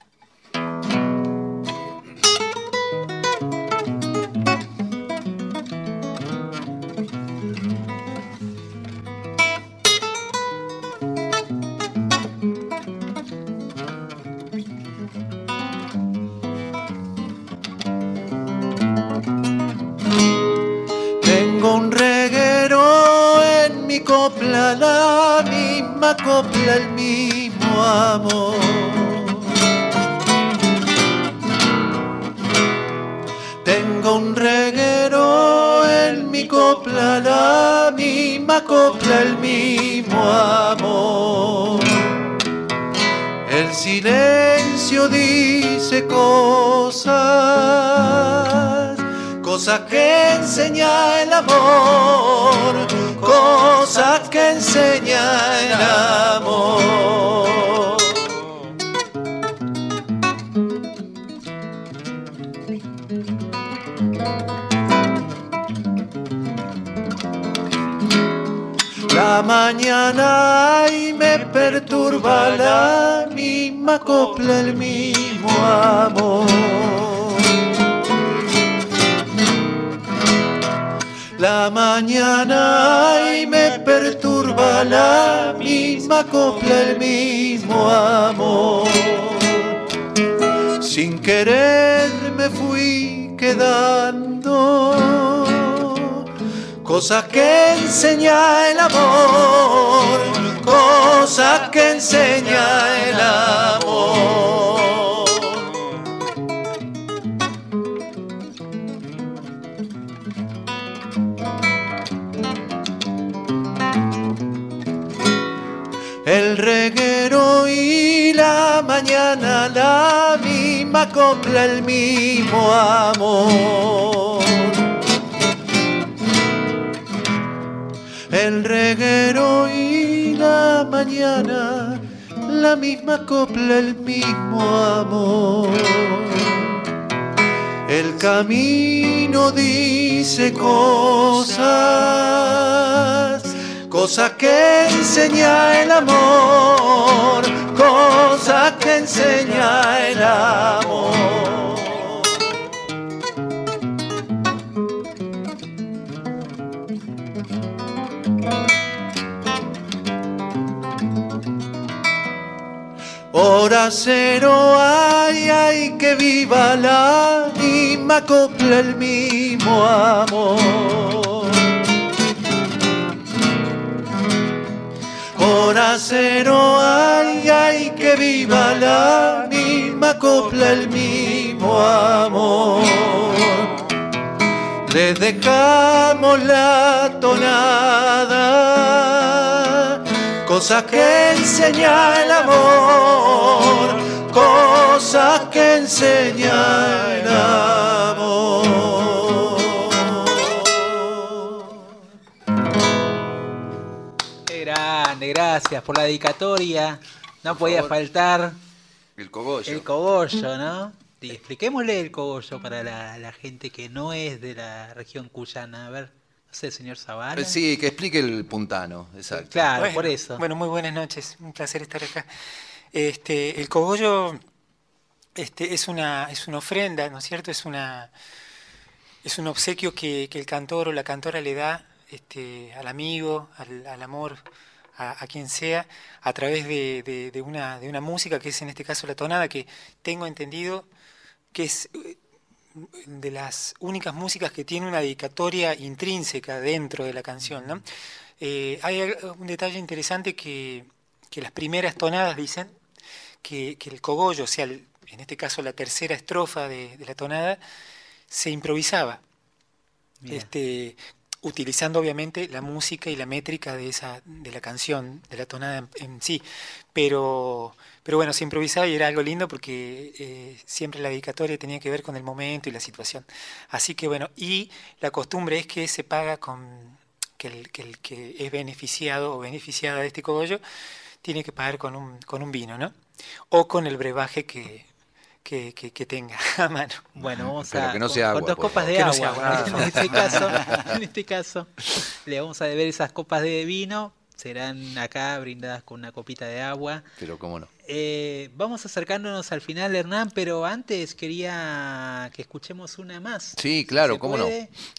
La misma copla, el mismo amor. Tengo un reguero en mi copla, la misma copla, el mismo amor. El silencio dice cosas, cosas que enseña el amor, cosas que enseña el amor. La mañana y me perturba la misma copla, el mismo amor. La mañana y me perturba la misma copla, el mismo amor. Sin querer me fui quedando cosas que enseña el amor, cosas que enseña el amor. El reguero y la mañana, la misma copla, el mismo amor. El reguero y la mañana, la misma copla, el mismo amor. El camino dice cosas, cosas que enseña el amor, cosas que enseña el amor. Hora cero, ay, ay, que viva la misma copla, el mismo amor. Hora cero, ay, ay, que viva la misma copla, el mismo amor. Le dejamos la tonada, cosas que enseña el amor, cosas que enseña el amor. Grande, gracias por la dedicatoria. No podía favor. faltar El cogollo. el cogollo, ¿no? Y expliquémosle el cogollo para la, la gente que no es de la región cuyana. A ver, no sé, señor Zavala. Eh, Sí, que explique el puntano, exacto. Claro, Bueno, por eso. Bueno, muy buenas noches, un placer estar acá. Este, el cogollo este, es, una, es una ofrenda, ¿no es cierto? Es, una, es un obsequio que, que el cantor o la cantora le da este, al amigo, al, al amor, a, a quien sea, a través de, de- de una, de una música que es en este caso la tonada, que tengo entendido que es eh, de las únicas músicas que tiene una dedicatoria intrínseca dentro de la canción. ¿no? Eh, hay un detalle interesante que, que las primeras tonadas dicen que, que el cogollo, o sea, el- en este caso la tercera estrofa de, de la tonada, se improvisaba, Mira. este, utilizando obviamente la música y la métrica de, esa, de la canción, de la tonada en, sí, pero, Pero bueno, se improvisaba y era algo lindo porque eh, siempre la dedicatoria tenía que ver con el momento y la situación. Así que bueno, y la costumbre es que se paga con que el que, el que es beneficiado o beneficiada de este cogollo tiene que pagar con un, con un vino, ¿no? O con el brebaje que, que, que- que tenga a mano. Bueno, vamos Pero a que no con- sea con agua, dos copas de agua. Que no sea agua. En este caso, en este caso, le vamos a deber esas copas de vino. Serán acá brindadas con una copita de agua. Pero cómo no. Eh, vamos acercándonos al final, Hernán, pero antes quería que escuchemos una más. Sí, claro, ¿Se cómo no.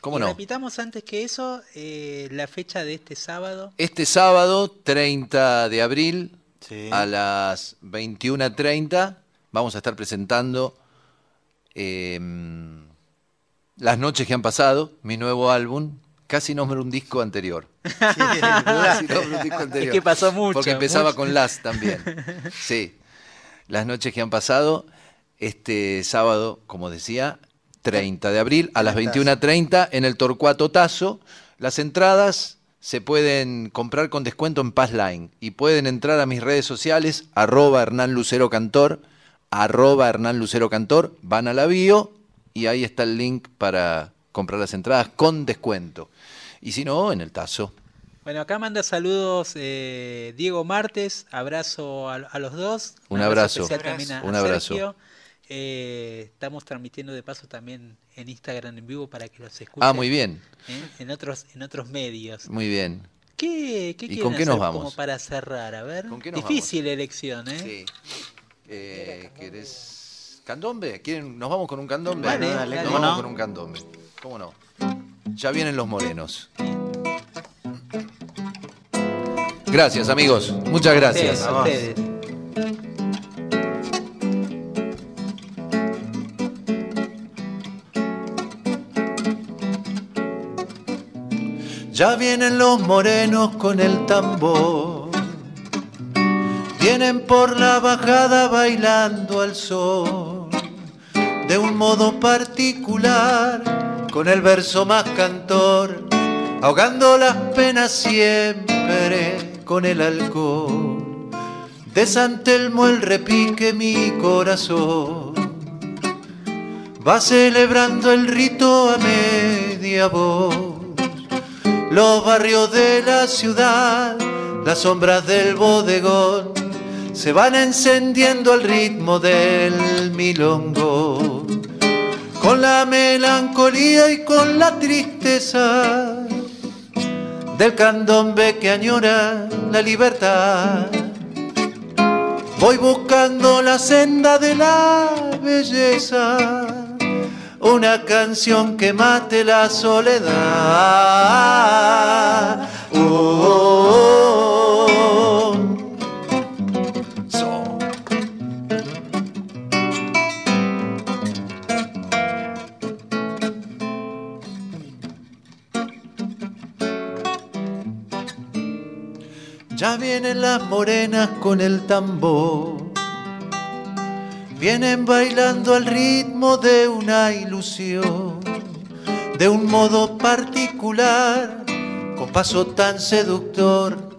¿Cómo Y no? Repitamos antes que eso eh, la fecha de este sábado. Este sábado, 30 de abril, Sí. a las 21.30, vamos a estar presentando eh, Las noches que han pasado, mi nuevo álbum. Casi nombro un disco anterior. Casi nombro un disco anterior. que pasó mucho, Porque empezaba mucho. con Las también. Sí. Las noches que han pasado, este sábado, como decía, 30 de abril, a las 21.30 en el Torcuato Tazo. Las entradas se pueden comprar con descuento en Passline y pueden entrar a mis redes sociales, arroba Hernán Lucero Cantor, arroba Hernán Lucero Cantor, van a la bio y ahí está el link para comprar las entradas con descuento. Y si no, en el Tazo. Bueno, acá manda saludos eh, Diego Martes, abrazo a, a los dos. Un abrazo. especial también a- Un abrazo. Eh, estamos transmitiendo de paso también en Instagram en vivo para que los escuchen. Ah, muy bien, ¿eh? En otros, en otros medios. muy bien. ¿Qué, qué ¿Y con qué nos vamos? como para cerrar? A ver. ¿Con qué nos Difícil elección, ¿eh? Sí. Eh, ¿Querés candombe? ¿Quieren? ¿Nos vamos con un candombe? Dale, Nos dale, vamos con un candombe. ¿Cómo no? Ya vienen los morenos. Gracias, amigos. Muchas gracias. Ustedes, ustedes. Ya vienen los morenos con el tambor. Vienen por la bajada bailando al sol. De un modo particular, con el verso más cantor. Ahogando las penas siempre con el alcohol. De San Telmo el repique mi corazón. Va celebrando el rito a media voz los barrios de la ciudad, las sombras del bodegón, se van encendiendo al ritmo del milongo. Con la melancolía y con la tristeza del candombe que añora la libertad. Voy buscando la senda de la belleza una canción que mate la soledad. Oh, oh, oh. Ya vienen las morenas con el tambor. Vienen bailando al ritmo de una ilusión, de un modo particular, con paso tan seductor,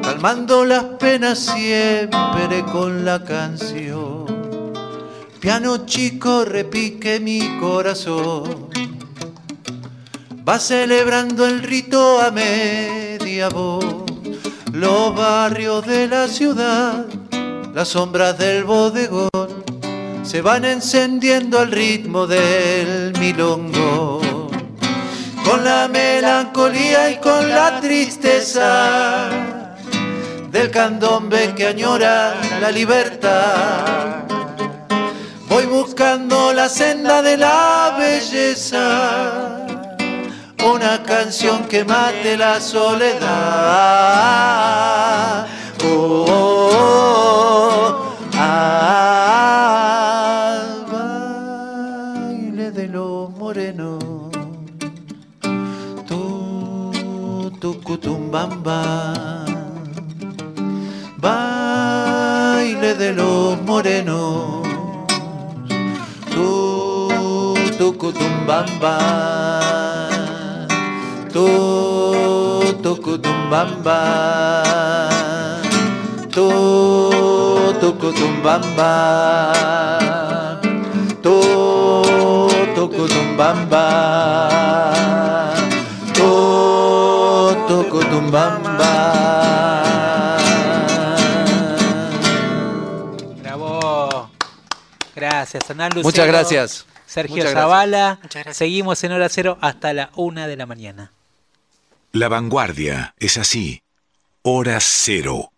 calmando las penas siempre con la canción. Piano chico repique mi corazón, va celebrando el rito a media voz, los barrios de la ciudad, las sombras del bodegón se van encendiendo al ritmo del milongo. Con la melancolía y con la tristeza del candombe que añora la libertad. Voy buscando la senda de la belleza, una canción que mate la soledad. Oh, oh, oh, al baile de los morenos, tu, tu, cutumbamba. Baile de los morenos, tu, tu, cutumbamba. Tu, tu, cutumbamba. Tu, tocotumbamba. To, tocotumbamba. To, tocotumbamba. Bravo. Gracias, Hernán Lucero. Muchas gracias. Sergio Muchas. Zavala. Seguimos en hora cero hasta la una de la mañana. La vanguardia es así. Hora cero.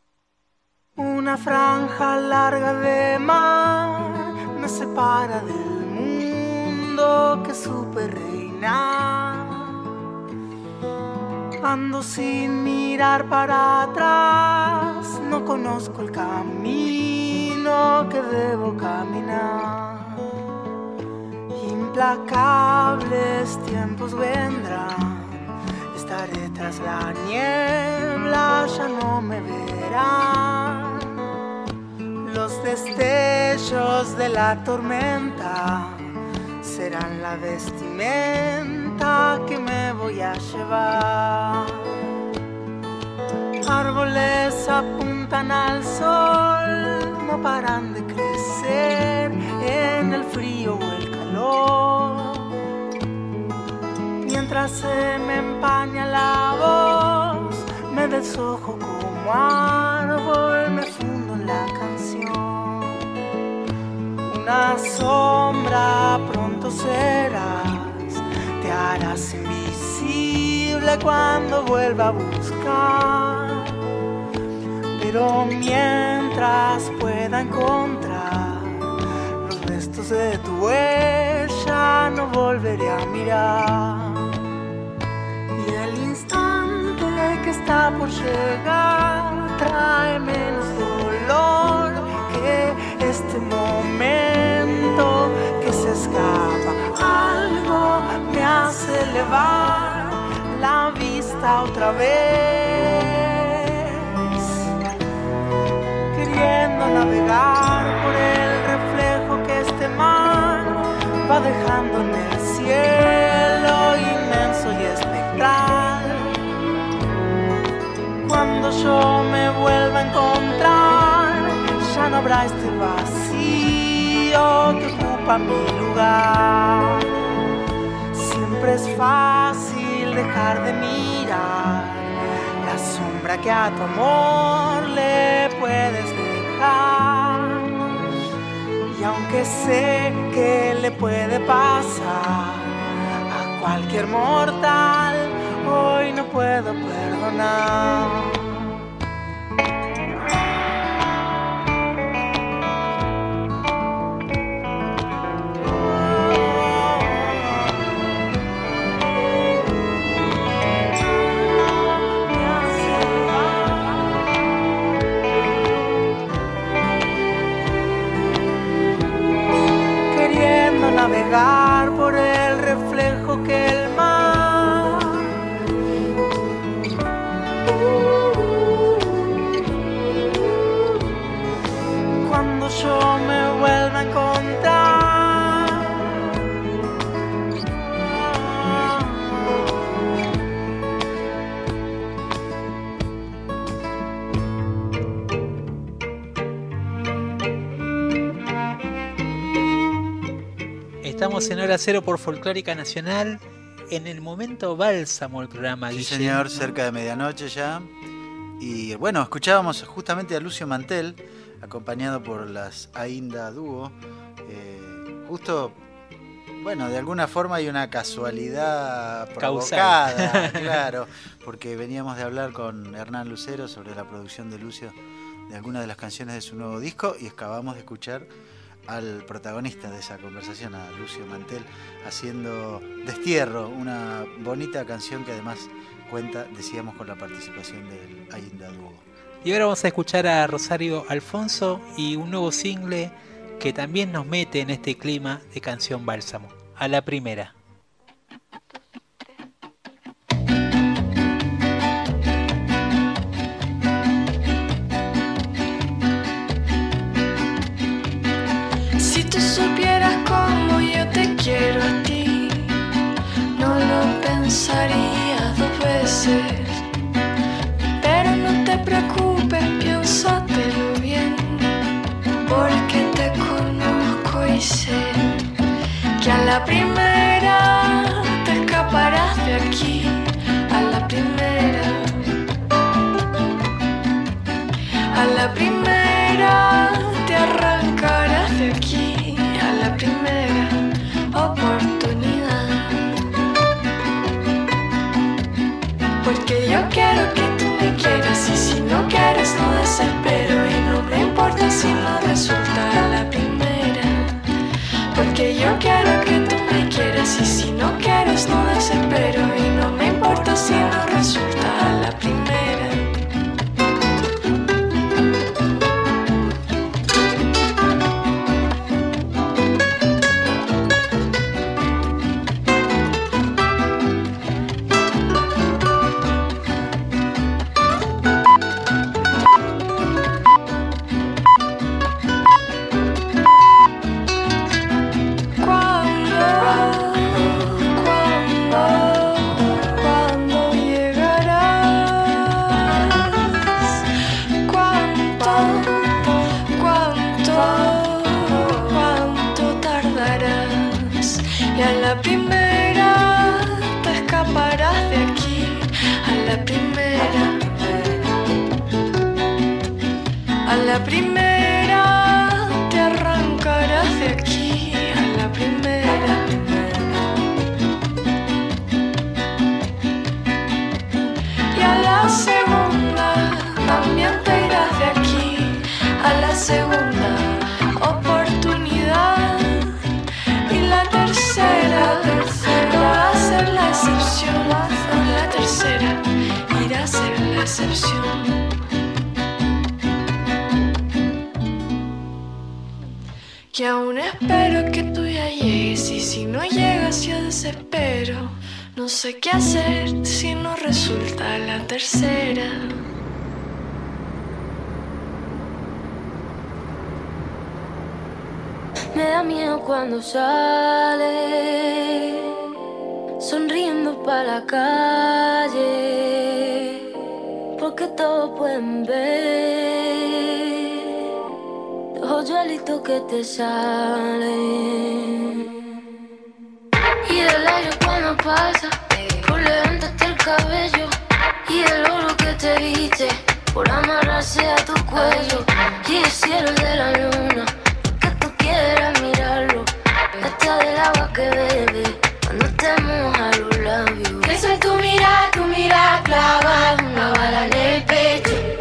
Una franja larga de mar me separa del mundo que supe reinar. Ando sin mirar para atrás, no conozco el camino que debo caminar. Implacables tiempos vendrán, estaré tras la niebla, ya no me verán. Los destellos de la tormenta serán la vestimenta que me voy a llevar. Árboles apuntan al sol, no paran de crecer en el frío o el calor. Mientras se me empaña la voz, me deshojo como árbol, me fundo en la canción. Una sombra pronto serás, te harás invisible cuando vuelva a buscar. Pero mientras pueda encontrar los restos de tu huella, no volveré a mirar. Y el instante que está por llegar trae menos dolor que este momento que se escapa. Algo me hace elevar la vista otra vez, queriendo navegar por el reflejo que este mar va dejando en el cielo yo me vuelva a encontrar, ya no habrá este vacío que ocupa mi lugar. Siempre es fácil dejar de mirar la sombra que a tu amor le puedes dejar. Y aunque sé que le puede pasar a cualquier mortal, hoy no puedo perdonar. Estamos en hora cero por Folclórica Nacional. En el momento bálsamo el programa. Sí, Guille, señor, cerca de medianoche ya. Y bueno, escuchábamos justamente a Lucio Mantel, acompañado por las Ainda Dúo. Eh, justo, bueno, de alguna forma hay una casualidad Causal. provocada, claro, porque veníamos de hablar con Hernán Lucero sobre la producción de Lucio de algunas de las canciones de su nuevo disco y acabamos de escuchar al protagonista de esa conversación, a Lucio Mantel, haciendo Destierro, una bonita canción que además cuenta, decíamos, con la participación del Ainda Dúo. Y ahora vamos a escuchar a Rosario Alfonso y un nuevo single que también nos mete en este clima de canción bálsamo. A la primera. preocupes, piénsatelo bien, porque te conozco y sé que a la primera te escaparás de aquí, a la primera, a la primera te arrancarás de aquí, a la primera, o oh, por no quieres no desespero y no me importa si no resulta la primera. Porque yo quiero que tú me quieras y si no quieres no desespero y no me importa si no resulta la primera. A la primera te escaparás de aquí, a la primera. A la primera Que aún espero que tú ya llegues y si no llegas yo desespero. No sé qué hacer si no resulta la tercera. Me da miedo cuando sale, sonriendo para la calle, porque todos pueden ver los hoyuelitos que te salen. Y el aire cuando pasa, por levantarte el cabello, y el oro que te viste, por amarrarse a tu cuello, y el cielo de la luna que tú quieras mirarlo. Hasta del agua que bebe cuando te moja los labios. Pienso en tu mirada, tu mirada clavada, una bala en el pecho.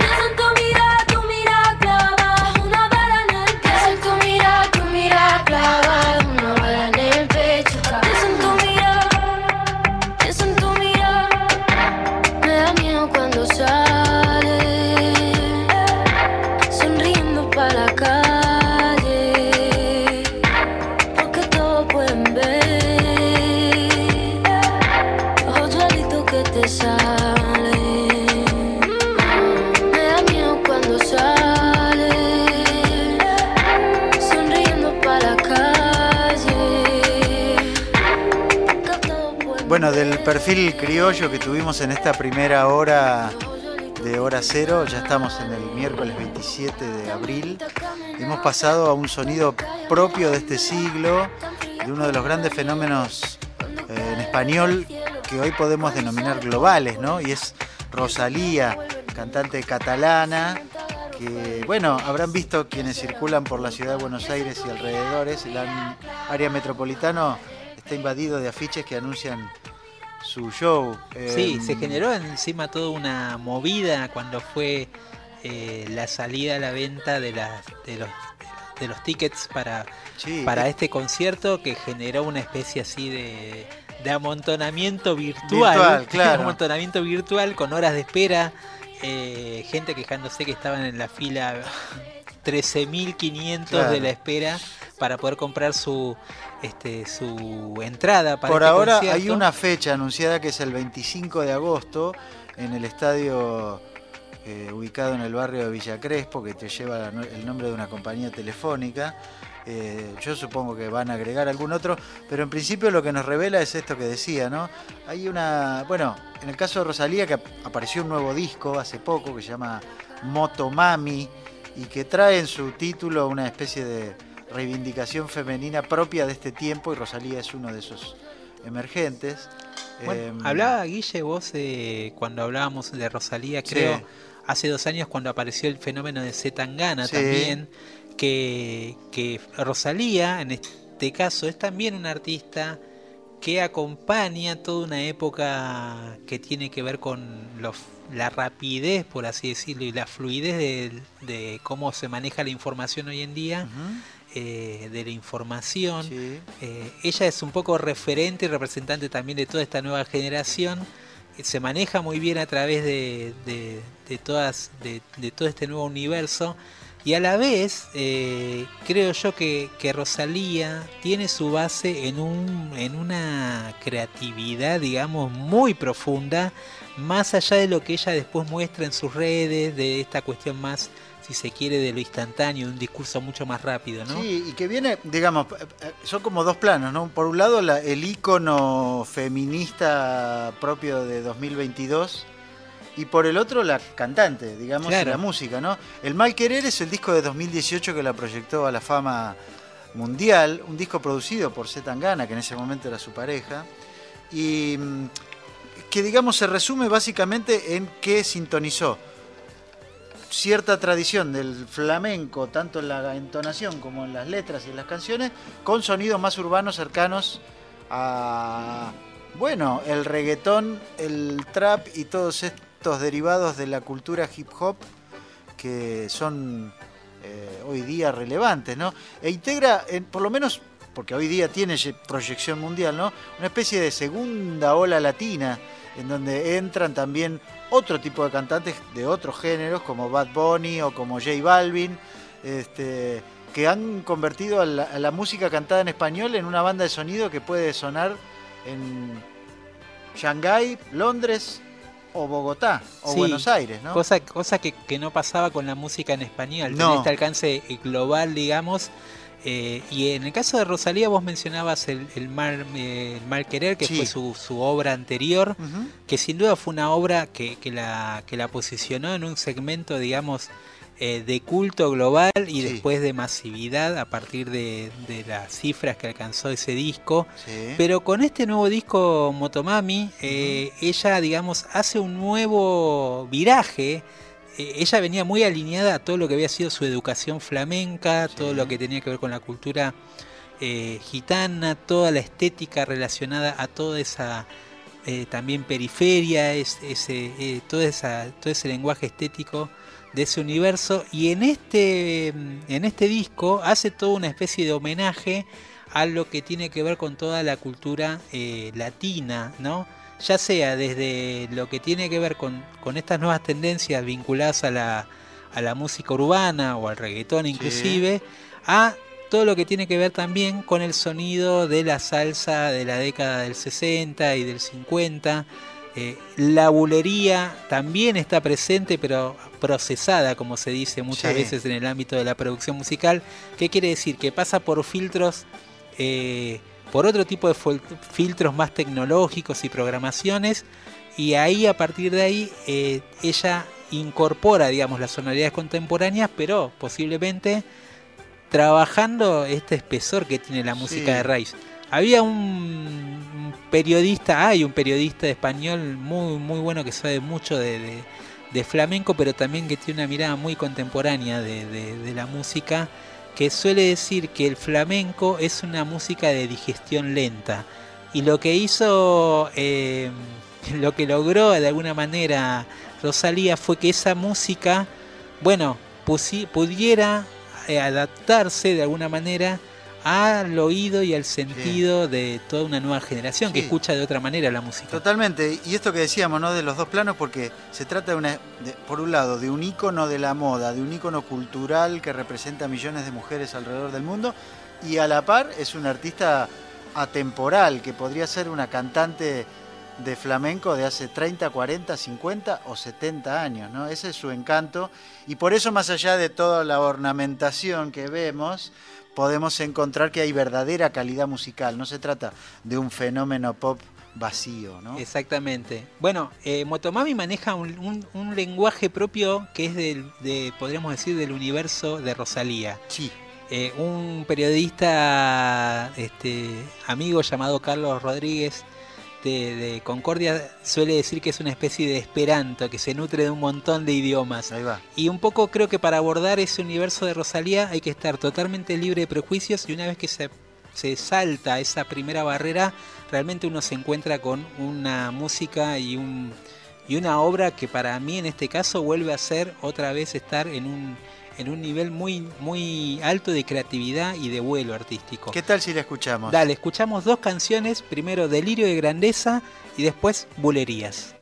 Perfil criollo que tuvimos en esta primera hora de hora cero, ya estamos en el miércoles 27 de abril. Hemos pasado a un sonido propio de este siglo, de uno de los grandes fenómenos eh, en español que hoy podemos denominar globales, ¿no? Y es Rosalía, cantante catalana, que, bueno, habrán visto quienes circulan por la ciudad de Buenos Aires y alrededores, el área metropolitana está invadido de afiches que anuncian su show. Sí, Em, se generó encima toda una movida cuando fue eh, la salida a la venta de, las de, los, de los tickets para, sí, para eh, este concierto que generó una especie así de, de amontonamiento virtual. Virtual, claro. amontonamiento virtual con horas de espera, eh, gente quejándose que estaban en la fila 13.500 Claro. de la espera para poder comprar su este su entrada para Por este ahora concierto. hay una fecha anunciada que es el 25 de agosto en el estadio eh, ubicado en el barrio de Villa Crespo, que te lleva el nombre de una compañía telefónica. Eh, yo supongo que van a agregar algún otro, pero en principio lo que nos revela es esto que decía, ¿no? Hay una, bueno, en el caso de Rosalía, que ap- apareció un nuevo disco hace poco que se llama Motomami y que trae en su título una especie de reivindicación femenina propia de este tiempo y Rosalía es uno de esos emergentes. Bueno, Em, hablaba Guille vos eh, cuando hablábamos de Rosalía, Sí. creo, hace dos años cuando apareció el fenómeno de Zetangana Sí. también, que, que Rosalía, en este caso, es también una artista que acompaña toda una época que tiene que ver con los- la rapidez, por así decirlo, y la fluidez de, de cómo se maneja la información hoy en día, eh, de la información. sí. Eh, ella es un poco referente y representante también de toda esta nueva generación. Se maneja muy bien a través de, de- de todas, de, de todo este nuevo universo. Y a la vez, eh, creo yo que, que Rosalía tiene su base en, un, en una creatividad, digamos, muy profunda, más allá de lo que ella después muestra en sus redes, de esta cuestión más, si se quiere, de lo instantáneo, de un discurso mucho más rápido, ¿no? Sí, y que viene, digamos, eh, eh, son como dos planos, ¿no? Por un lado, la- el ícono feminista propio de 2022 y por el otro, la cantante, digamos, y Claro. la música, ¿no? El Mal Querer es el disco de 2018 que la proyectó a la fama mundial, un disco producido por Z Tangana, que en ese momento era su pareja, y mm, que, digamos, se resume básicamente en que sintonizó cierta tradición del flamenco, tanto en la entonación como en las letras y en las canciones, con sonidos más urbanos cercanos a, bueno, el reggaetón, el trap y todos estos derivados de la cultura hip hop que son eh, hoy día relevantes, ¿no? E integra, por lo menos, porque hoy día tiene ye- proyección mundial, ¿no? Una especie de segunda ola latina, en donde entran también otro tipo de cantantes de otros géneros, como Bad Bunny o como J Balvin, este, que han convertido a la, a la música cantada en español en una banda de sonido que puede sonar en Shanghái, Londres o Bogotá o Sí, Buenos Aires, ¿no? Cosa, cosa que, que no pasaba con la música en español, No. este alcance global, digamos. Eh, y en el caso de Rosalía, vos mencionabas el, el Mal, eh, el Mal Querer, que Sí. fue su, su obra anterior, que sin duda fue una obra que, que la, que la posicionó en un segmento, digamos, eh, de culto global y Sí. después de masividad a partir de, de las cifras que alcanzó ese disco. Sí. Pero con este nuevo disco Motomami, eh, ella, digamos, hace un nuevo viraje. Eh, ella venía muy alineada a todo lo que había sido su educación flamenca, Sí. todo lo que tenía que ver con la cultura eh, gitana, toda la estética relacionada a toda esa eh, también periferia, es, ese, eh, toda esa, todo ese lenguaje estético de ese universo. Y en este, en este disco hace toda una especie de homenaje a lo que tiene que ver con toda la cultura eh, latina, ¿no? Ya sea desde lo que tiene que ver con, con estas nuevas tendencias vinculadas a la, a la música urbana o al reggaetón inclusive, a todo lo que tiene que ver también con el sonido de la salsa de la década del 60 y del 50. Eh, la bulería también está presente, pero procesada, como se dice muchas Sí. veces en el ámbito de la producción musical. ¿Qué quiere decir? Que pasa por filtros, eh, por otro tipo de filtros más tecnológicos y programaciones, y ahí a partir de ahí eh, ella incorpora, digamos, las sonoridades contemporáneas, pero posiblemente trabajando este espesor que tiene la música Sí. de raíz. Había un, periodista, hay un periodista español muy muy bueno que sabe mucho de, de- de flamenco, pero también que tiene una mirada muy contemporánea de la música, que suele decir que el flamenco es una música de digestión lenta. Y lo que hizo, eh, lo que logró de alguna manera Rosalía fue que esa música, bueno, pudiera eh, adaptarse de alguna manera al oído y al sentido de toda una nueva generación que escucha de otra manera la música. Totalmente, y esto que decíamos, ¿no? De los dos planos, porque se trata de una, de- por un lado, de un ícono de la moda, de un ícono cultural que representa a millones de mujeres alrededor del mundo, y a la par es un artista atemporal, que podría ser una cantante de flamenco de hace 30, 40, 50 o 70 años, ¿no? Ese es su encanto, y por eso, más allá de toda la ornamentación que vemos, podemos encontrar que hay verdadera calidad musical, no se trata de un fenómeno pop vacío, ¿no? Exactamente. Bueno, eh, Motomami maneja un, un- un lenguaje propio que es del, de, podríamos decir, del universo de Rosalía. Sí, Eh, un periodista este, amigo llamado Carlos Rodríguez de, de Concordia suele decir que es una especie de esperanto, que se nutre de un montón de idiomas. Ahí va. Y un poco creo que para abordar ese universo de Rosalía hay que estar totalmente libre de prejuicios y una vez que se, se salta esa primera barrera, realmente uno se encuentra con una música y, un, y una obra que para mí en este caso vuelve a ser otra vez estar en un, en un nivel muy, muy alto de creatividad y de vuelo artístico. ¿Qué tal si la escuchamos? Dale, escuchamos dos canciones, primero Delirio de Grandeza y después Bulerías.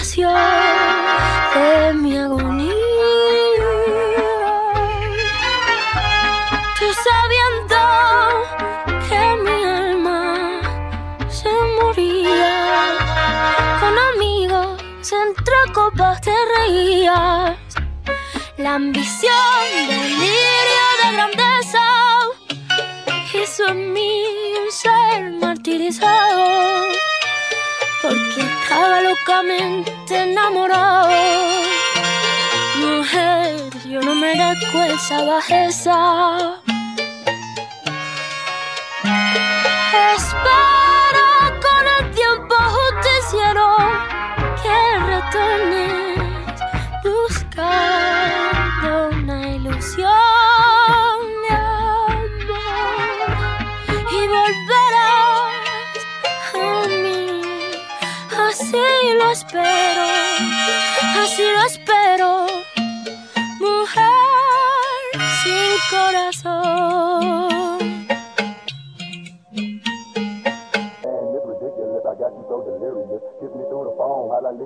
De mi agonía. Tú sabiendo que mi alma se moría. Con amigos entre copas te reías. La ambición, delirio de grandeza hizo en mí un ser martirizado porque estaba locamente enamorado. Mujer, yo no merezco esa bajeza. Espero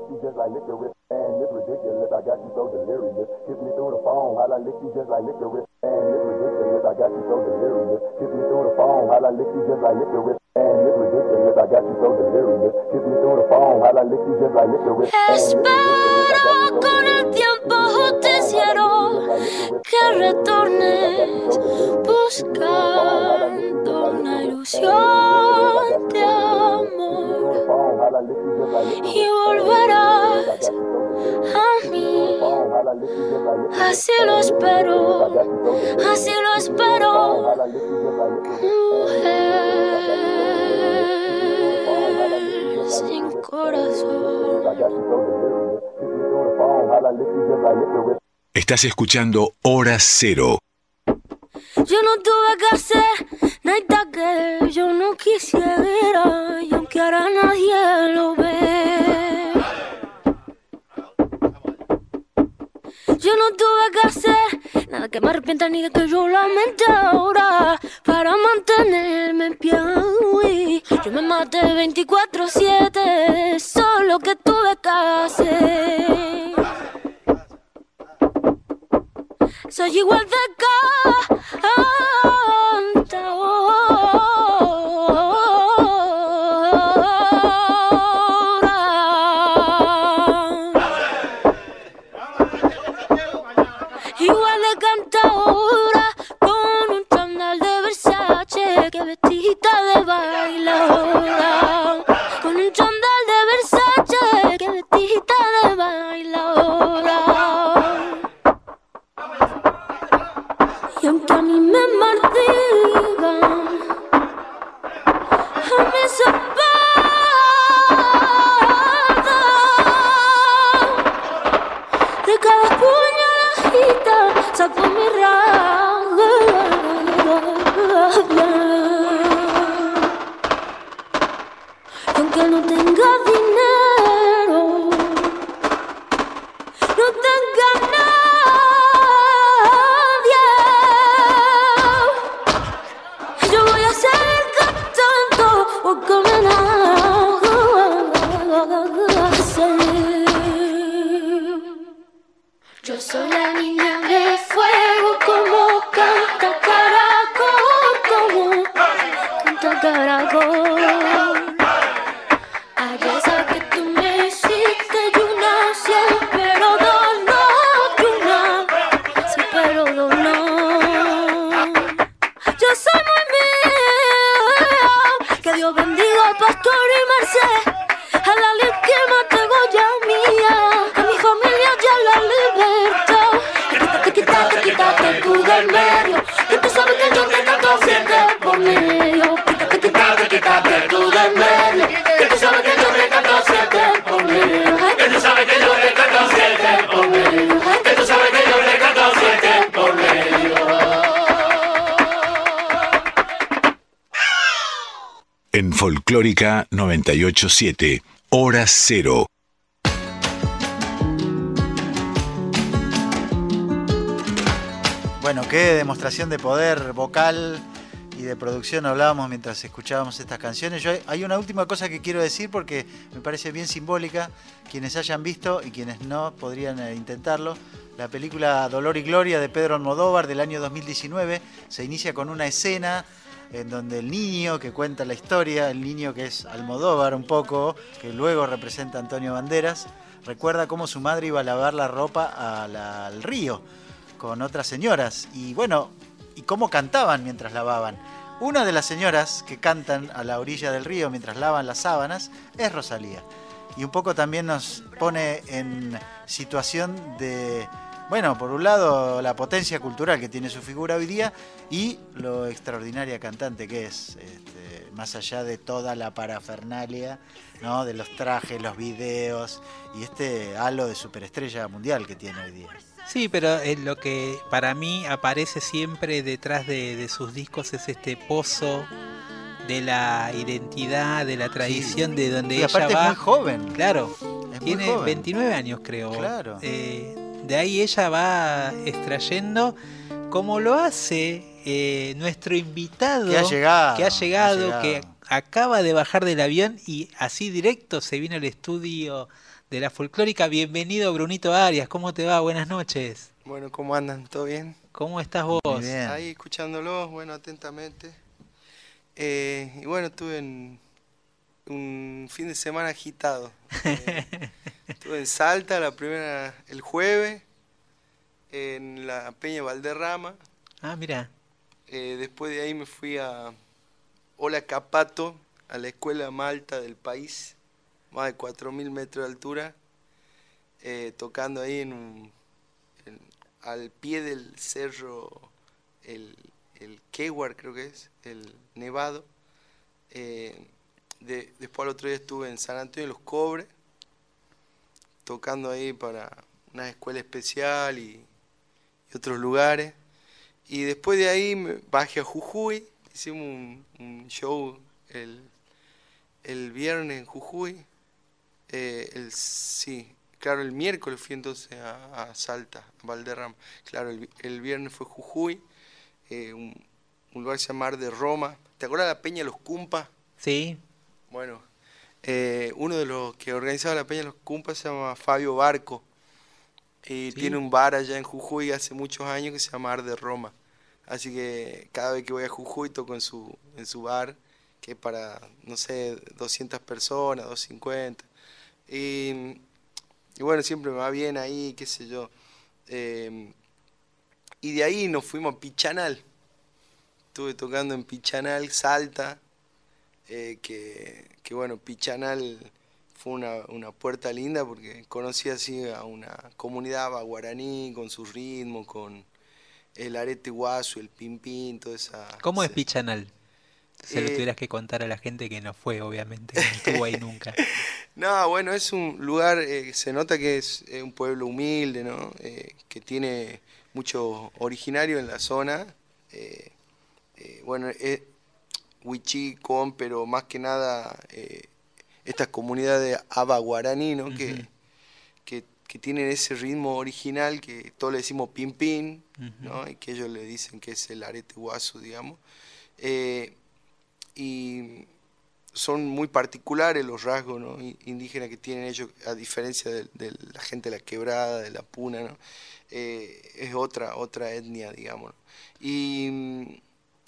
lick you just like licorice. And it's ridiculous, I got you so delirious. Kiss me through the phone, while I lick you just like licorice. And it's ridiculous, I got you so delirious. Kiss me through the phone, while I lick you just like licorice. And it's ridiculous, I got you so delirious. Kiss me through the phone, while I lick you just like licorice. Espero con el tiempo justiciero que retornes buscando una ilusión de amor y volverás a mí. Así lo espero, así lo espero, mujer sin corazón. Estás escuchando Hora Cero. Yo no tuve que hacer nada que yo no quisiera y aunque ahora nadie lo ve. Yo no tuve que hacer nada que me arrepienta ni de que yo lamente ahora para mantenerme en pie. Yo me maté 24-7, solo que tuve que hacer. Soy igual de cantadora. Folclórica 987, Hora Cero. Bueno, qué demostración de poder vocal y de producción hablábamos mientras escuchábamos estas canciones. Yo hay una última cosa que quiero decir porque me parece bien simbólica. Quienes hayan visto y quienes no podrían eh, intentarlo. La película Dolor y Gloria de Pedro Almodóvar del año 2019 se inicia con una escena en donde el niño que cuenta la historia, el niño que es Almodóvar un poco, que luego representa Antonio Banderas, recuerda cómo su madre iba a lavar la ropa al río con otras señoras y bueno, y cómo cantaban mientras lavaban. Una de las señoras que cantan a la orilla del río mientras lavan las sábanas es Rosalía. Y un poco también nos pone en situación de, bueno, por un lado la potencia cultural que tiene su figura hoy día y lo extraordinaria cantante que es, este, más allá de toda la parafernalia, ¿no? de los trajes, los videos y este halo de superestrella mundial que tiene hoy día. Sí, pero eh, lo que para mí aparece siempre detrás de, de sus discos es este pozo de la identidad, de la tradición, de donde Y ella aparte es va. muy joven. Claro, Es muy tiene joven. 29 años creo. Claro. Eh, de ahí ella va extrayendo, como lo hace eh, nuestro invitado Que ha llegado, que ha llegado, ha llegado. que acaba de bajar del avión y así directo se vino al estudio de la folclórica. Bienvenido Brunito Arias, ¿cómo te va? Buenas noches. Bueno, ¿cómo andan? ¿Todo bien? ¿Cómo estás vos? Muy bien. Ahí escuchándolos, bueno, atentamente. Eh, y bueno, estuve en un fin de semana agitado. Eh, estuve en Salta la primera, el jueves, en la Peña Valderrama. Ah, mira. Eh, después de ahí me fui a Ola Capato, a la escuela Malta del país, más de 4.000 metros de altura, eh, tocando ahí en un, en- al pie del cerro, el, el Kewar creo que es, el Nevado. Eh, de- después al otro día estuve en San Antonio de los Cobres, tocando ahí para una escuela especial y, otros lugares. Y después de ahí me bajé a Jujuy, hicimos un, show el, el viernes en Jujuy. Eh, el, sí, claro, el miércoles fui entonces a, Salta, Valderrama. Claro, el, el viernes fue Jujuy, eh, un, lugar que se llama Mar de Roma. ¿Te acuerdas de la Peña de los Cumpas? Sí. Bueno, eh, uno de los que organizaba la Peña de los Cumpas se llama Fabio Barco. Y Sí. tiene un bar allá en Jujuy hace muchos años que se llama Mar de Roma. Así que cada vez que voy a Jujuy toco en su, en su bar, que es para, no sé, 200 personas, 250. Y, y bueno, siempre me va bien ahí, qué sé yo. Eh, y de ahí nos fuimos a Pichanal. Estuve tocando en Pichanal, Salta, eh, que, que bueno, Pichanal fue una, una puerta linda porque conocí así a una comunidad guaraní con su ritmo, con el arete guaso, el pimpín, toda esa... ¿Cómo es Pichanal? Se lo Eh, tuvieras que contar a la gente que no fue, obviamente, que no estuvo ahí nunca. No, bueno, es un lugar, eh, se nota que es eh, un pueblo humilde, ¿no? Eh, que tiene mucho originario en la zona. bueno, es Huichí, pero más que nada eh, estas comunidades aba guaraní, ¿no? que, que, que tienen ese ritmo original que todos le decimos pin pin, ¿no? Y que ellos le dicen que es el arete guaso, digamos. Eh, y son muy particulares los rasgos ¿no? indígenas que tienen ellos, a diferencia de, de la gente de la quebrada, de la puna, ¿no? Eh, es otra, otra etnia, digamos. ¿no? Y,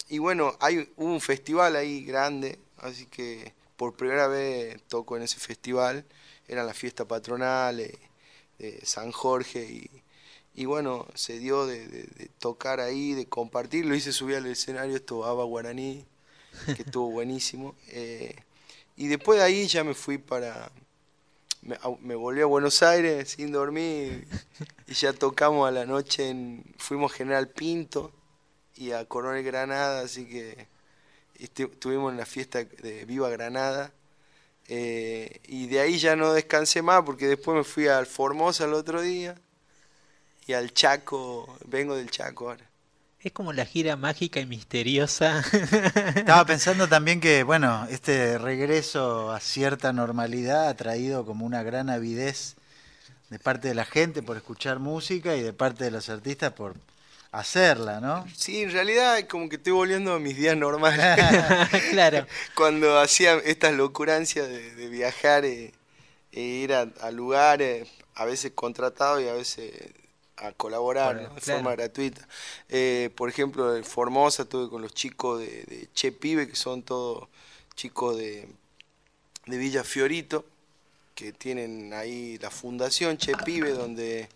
y bueno, hay un festival ahí grande, así que por primera vez toco en ese festival. Era la fiesta patronal eh, de San Jorge y, bueno, se dio de, tocar ahí, de compartir. Lo hice subir al escenario, esto Aba Guaraní, que estuvo buenísimo. Eh, y después de ahí ya me fui para. Me, me volví a Buenos Aires sin dormir y ya tocamos a la noche en. Fuimos General Pinto y a Coronel Granada, así que este- estuvimos en la fiesta de Viva Granada. Eh, y de ahí ya no descansé más porque después me fui al Formosa el otro día y al Chaco, vengo del Chaco ahora. Es como la gira mágica y misteriosa. Estaba pensando también que, bueno, este regreso a cierta normalidad ha traído como una gran avidez de parte de la gente por escuchar música y de parte de los artistas por hacerla, ¿no? Sí, en realidad como que estoy volviendo a mis días normales. claro. Cuando hacía estas locurancias de, de viajar e, e ir a, a lugares, a veces contratado y a veces a colaborar de claro. forma gratuita. Eh, por ejemplo, en Formosa estuve con los chicos de, de Che Pibe, que son todos chicos de, de Villa Fiorito, que tienen ahí la fundación Che Pibe, donde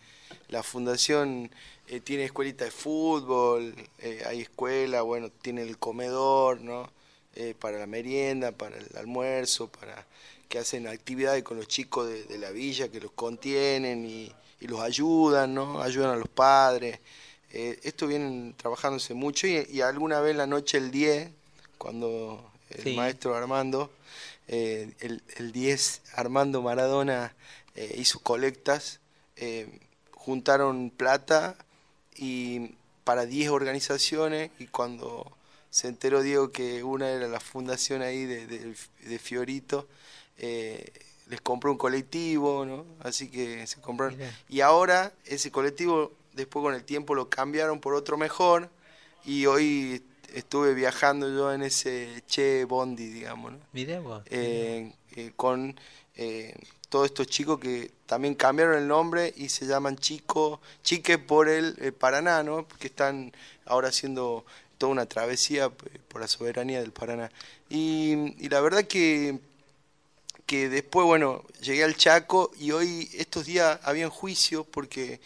la fundación eh, tiene escuelita de fútbol, eh, hay escuela, bueno, tiene el comedor, ¿no? Eh, para la merienda, para el almuerzo, para que hacen actividades con los chicos de, de la villa que los contienen y, y los ayudan, ¿no? Ayudan a los padres. Esto vienen trabajándose mucho y, y alguna vez la noche el 10, cuando el Sí. maestro Armando, el, el 10 Armando Maradona hizo colectas, juntaron plata y para 10 organizaciones y cuando se enteró Diego que una era la fundación ahí de, de- de Fiorito, eh, les compró un colectivo, ¿no? Así que se compraron. Mirá. Y ahora ese colectivo, después con el tiempo lo cambiaron por otro mejor y hoy estuve viajando yo en ese Che Bondi, digamos, ¿no? Mirá vos. eh, eh, con eh, todos estos chicos que también cambiaron el nombre y se llaman Chico, Chique por el eh, Paraná, ¿no? Que están ahora haciendo toda una travesía eh, por la soberanía del Paraná. Y, la verdad que, que después, bueno, llegué al Chaco y hoy, estos días, habían juicios porque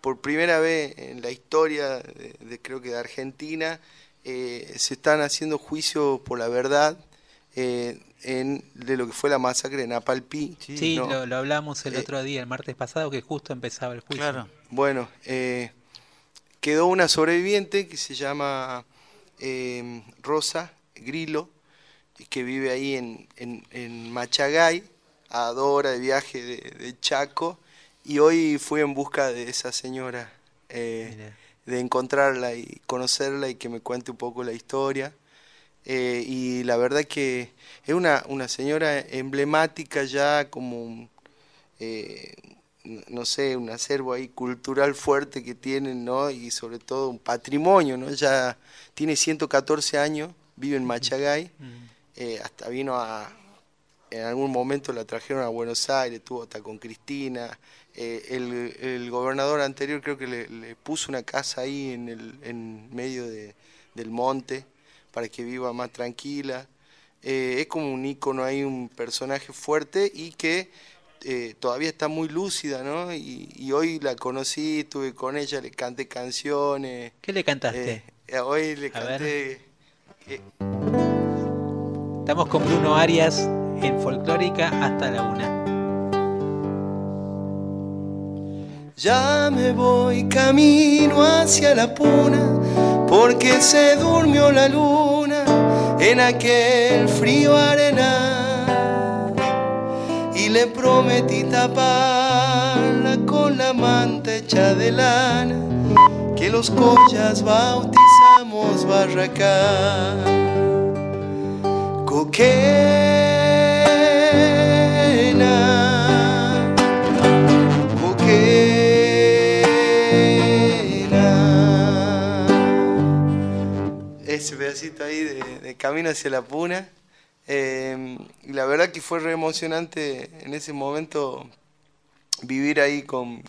por primera vez en la historia de, creo que de Argentina se están haciendo juicios por la verdad en, de lo que fue la masacre de Napalpí. Sí, ¿no? lo, lo hablamos el Eh, otro día, el martes pasado, que justo empezaba el juicio. Claro. Bueno, eh, quedó una sobreviviente que se llama eh, Rosa Grilo, que vive ahí en, en, en Machagay, a dos horas de viaje de, de Chaco, y hoy fui en busca de esa señora, eh, de encontrarla y conocerla y que me cuente un poco la historia. Eh, y la verdad que es una, una señora emblemática ya como un, eh, no sé, un acervo ahí cultural fuerte que tienen, ¿no? Y sobre todo un patrimonio, ¿no? Ya tiene 114 años, vive en Machagay, eh, hasta vino a, en algún momento la trajeron a Buenos Aires, estuvo hasta con Cristina, eh, el, el gobernador anterior creo que le, le puso una casa ahí en, el, en medio de- del monte para que viva más tranquila. Eh, es como un ícono ahí, un personaje fuerte y que eh, todavía está muy lúcida, ¿no? Y, y hoy la conocí, estuve con ella, le canté canciones. ¿Qué le cantaste? eh, hoy le A canté... Estamos con Bruno Arias en Folclórica hasta la una. Ya me voy camino hacia la puna, porque se durmió la luna en aquel frío arenal. Y le prometí taparla con la manta hecha de lana, que los collas bautizamos barracán. Coquena. Ese pedacito ahí de, camino hacia la puna. Eh, y la verdad que fue re emocionante en ese momento vivir ahí con...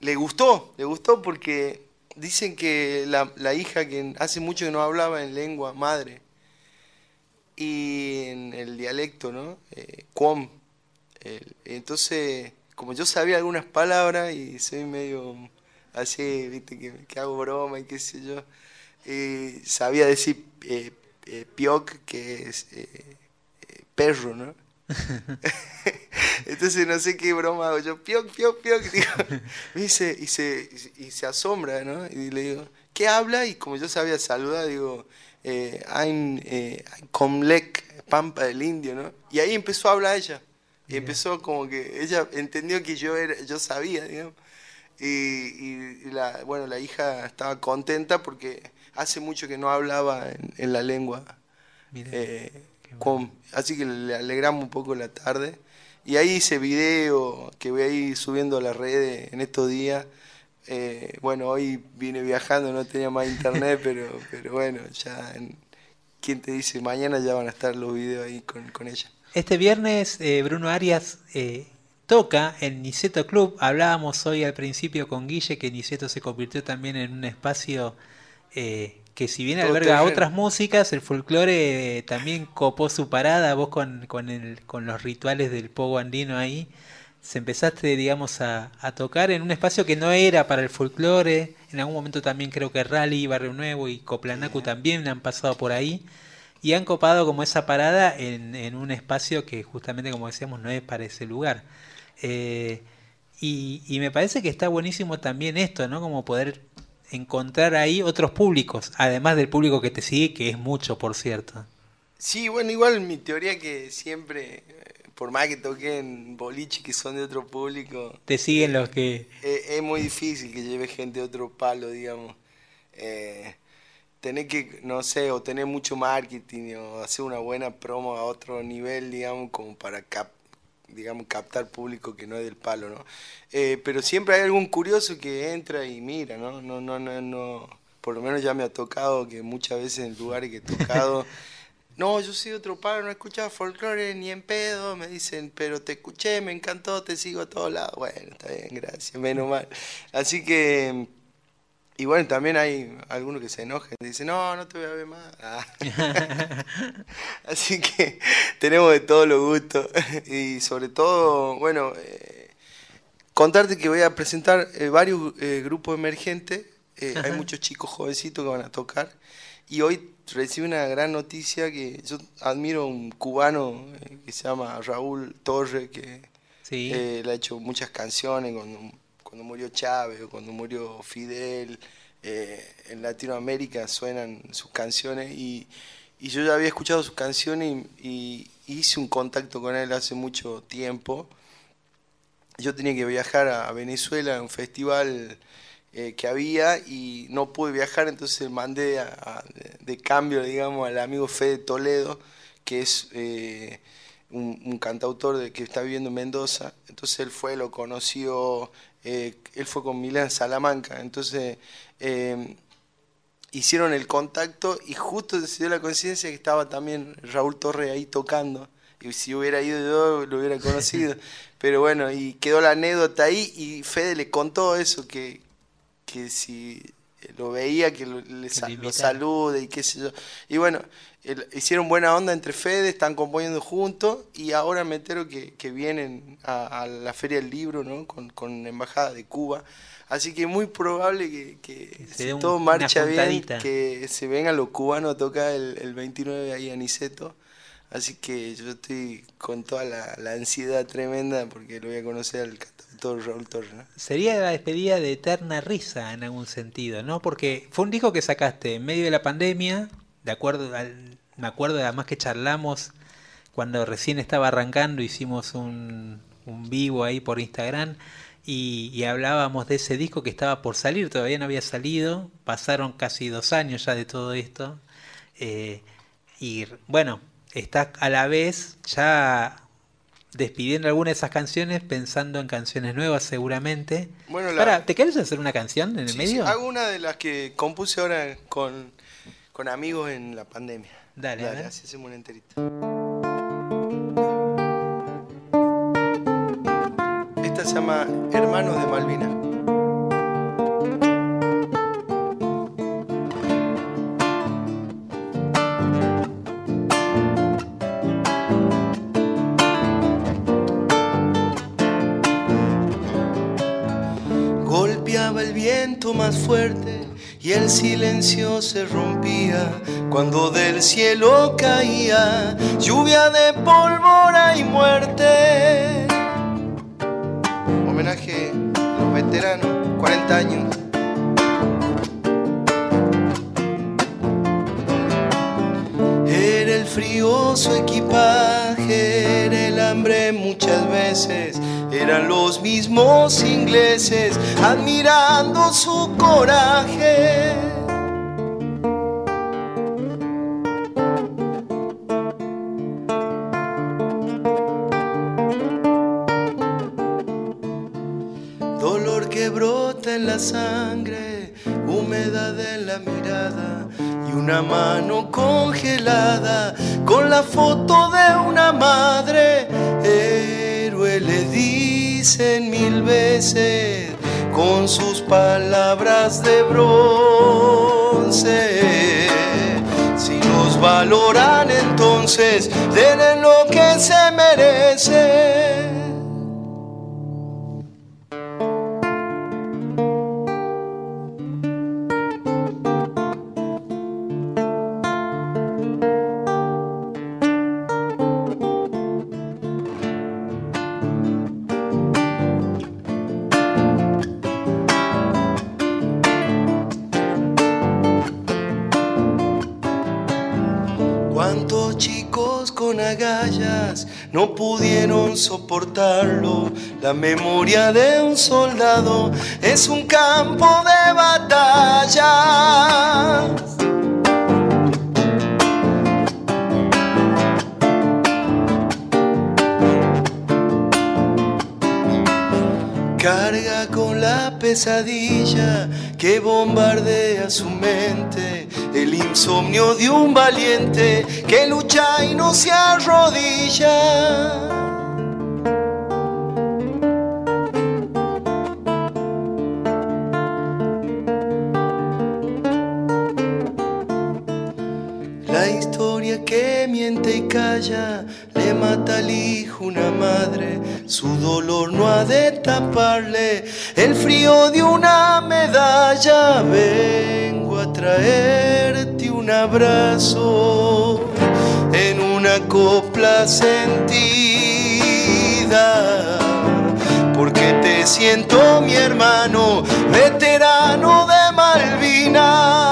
Le gustó, le gustó porque dicen que la, la hija que hace mucho que no hablaba en lengua madre y en el dialecto, ¿no? Eh, cuom. El- entonces, como yo sabía algunas palabras y soy medio así, viste, que hago broma y qué sé yo, eh, sabía decir eh, eh, pioc, que es eh, eh, perro, ¿no? Entonces no sé qué broma hago yo, pioc, pioc, pioc, digo, me dice, y se, y se asombra, ¿no? Y le digo, ¿qué habla? Y como yo sabía saludar, digo, eh, I'm, I'm Comlec, Pampa del Indio, ¿no? Y ahí empezó a hablar ella. Y empezó como que ella entendió que yo era, yo sabía, digamos. Y la, bueno, la hija estaba contenta porque hace mucho que no hablaba en, en la lengua. eh. Así que le alegramos un poco la tarde. Y ahí hice video que voy a ir subiendo a las redes en estos días. Eh, bueno, hoy vine viajando, no tenía más internet, pero, pero bueno, ya, en- ¿quién te dice? Mañana ya van a estar los videos ahí con, con ella. Este viernes eh, Bruno Arias eh, toca en Niceto Club. Hablábamos hoy al principio con Guille que Niceto se convirtió también en un espacio eh, que si bien alberga otras músicas, el folclore eh, también copó su parada. Vos con, con, el, con los rituales del pogo andino ahí, se empezaste, digamos, a, a tocar en un espacio que no era para el folclore. En algún momento también creo que Rally, Barrio Nuevo y Coplanacu también han pasado por ahí. Y han copado como esa parada en, en un espacio que justamente, como decíamos, no es para ese lugar. Eh, y, y me parece que está buenísimo también esto, ¿no? Como poder encontrar ahí otros públicos, además del público que te sigue, que es mucho, por cierto. Sí, bueno, igual mi teoría que siempre, eh, por más que toque en boliche que son de otro público, Te siguen los que... eh, es muy difícil que lleve gente de otro palo, digamos. Eh, tener que, no sé, o tener mucho marketing o hacer una buena promo a otro nivel, digamos, como para cap- digamos, captar público que no es del palo, ¿no? Eh, pero siempre hay algún curioso que entra y mira, ¿no? No, no, no, no. Por lo menos ya me ha tocado que muchas veces en lugares que he tocado, no, yo soy otro palo, no escuchaba folclore ni en pedo, me dicen, pero te escuché, me encantó, te sigo a todos lados. Bueno, está bien, gracias, menos mal. Así que, y bueno, también hay algunos que se enojan, dicen, no, no te voy a ver más. Ah. Así que tenemos de todos los gustos. Y sobre todo, bueno, eh, contarte que voy a presentar eh, varios eh, grupos emergentes. Eh, hay muchos chicos jovencitos que van a tocar. Y hoy recibí una gran noticia que yo admiro a un cubano que se llama Raúl Torre, que Sí. le ha hecho muchas canciones cuando, cuando murió Chávez o cuando murió Fidel. eh, en Latinoamérica suenan sus canciones y, yo ya había escuchado sus canciones y, hice un contacto con él hace mucho tiempo. Yo tenía que viajar a Venezuela a un festival eh, que había y no pude viajar, entonces mandé de cambio, digamos, al amigo Fede Toledo, que es eh, un, cantautor que está viviendo en Mendoza. Entonces él fue, lo conoció, eh, él fue con Milán Salamanca. Entonces eh, hicieron el contacto y justo se dio la coincidencia que estaba también Raúl Torre ahí tocando. Y si hubiera ido yo, lo hubiera conocido. Pero bueno, y quedó la anécdota ahí y Fede le contó eso, que, que si lo veía, que lo, le lo salude y qué sé yo. Y bueno, el- hicieron buena onda entre Fede, están componiendo juntos y ahora me entero que, que vienen a, a la Feria del Libro, ¿no? Con, con la Embajada de Cuba. Así que muy probable que, que si un- todo marcha bien, que se vengan los cubanos a tocar el, el 29 ahí a Niceto. Así que yo estoy con toda la, la ansiedad tremenda porque lo voy a conocer al cantautor Raúl Torres. ¿no? Sería la despedida de eterna risa en algún sentido, ¿no? Porque fue un disco que sacaste en medio de la pandemia, de acuerdo al- me acuerdo además que charlamos cuando recién estaba arrancando, hicimos un, un vivo ahí por Instagram y, y hablábamos de ese disco que estaba por salir, todavía no había salido, pasaron casi dos años ya de todo esto. eh, y bueno, está a la vez ya despidiendo algunas de esas canciones, pensando en canciones nuevas seguramente. Bueno, la- ¿te querés hacer una canción en el Sí, sí, medio? hago una de las que compuse ahora con, con amigos en la pandemia. Dale, Dale ¿eh? así hacemos una enterita. Esta se llama Hermanos de Malvinas. más fuerte y el silencio se rompía cuando del cielo caía lluvia de pólvora y muerte. Homenaje a los veteranos, 40 años. Era el frío su equipaje, era el hambre muchas veces, eran los mismos ingleses admirando su coraje. Dolor que brota en la sangre, humedad en la mirada y una mano congelada con la foto de una madre. Dicen mil veces con sus palabras de bronce. Si los valoran entonces, denle lo que se merece. La memoria de un soldado es un campo de batalla. Carga con la pesadilla que bombardea su mente, el insomnio de un valiente que lucha y no se arrodilla. Que miente y calla le mata al hijo una madre. Su dolor no ha de taparle el frío de una medalla. Vengo a traerte un abrazo en una copla sentida. Porque te siento mi hermano, veterano de Malvinas.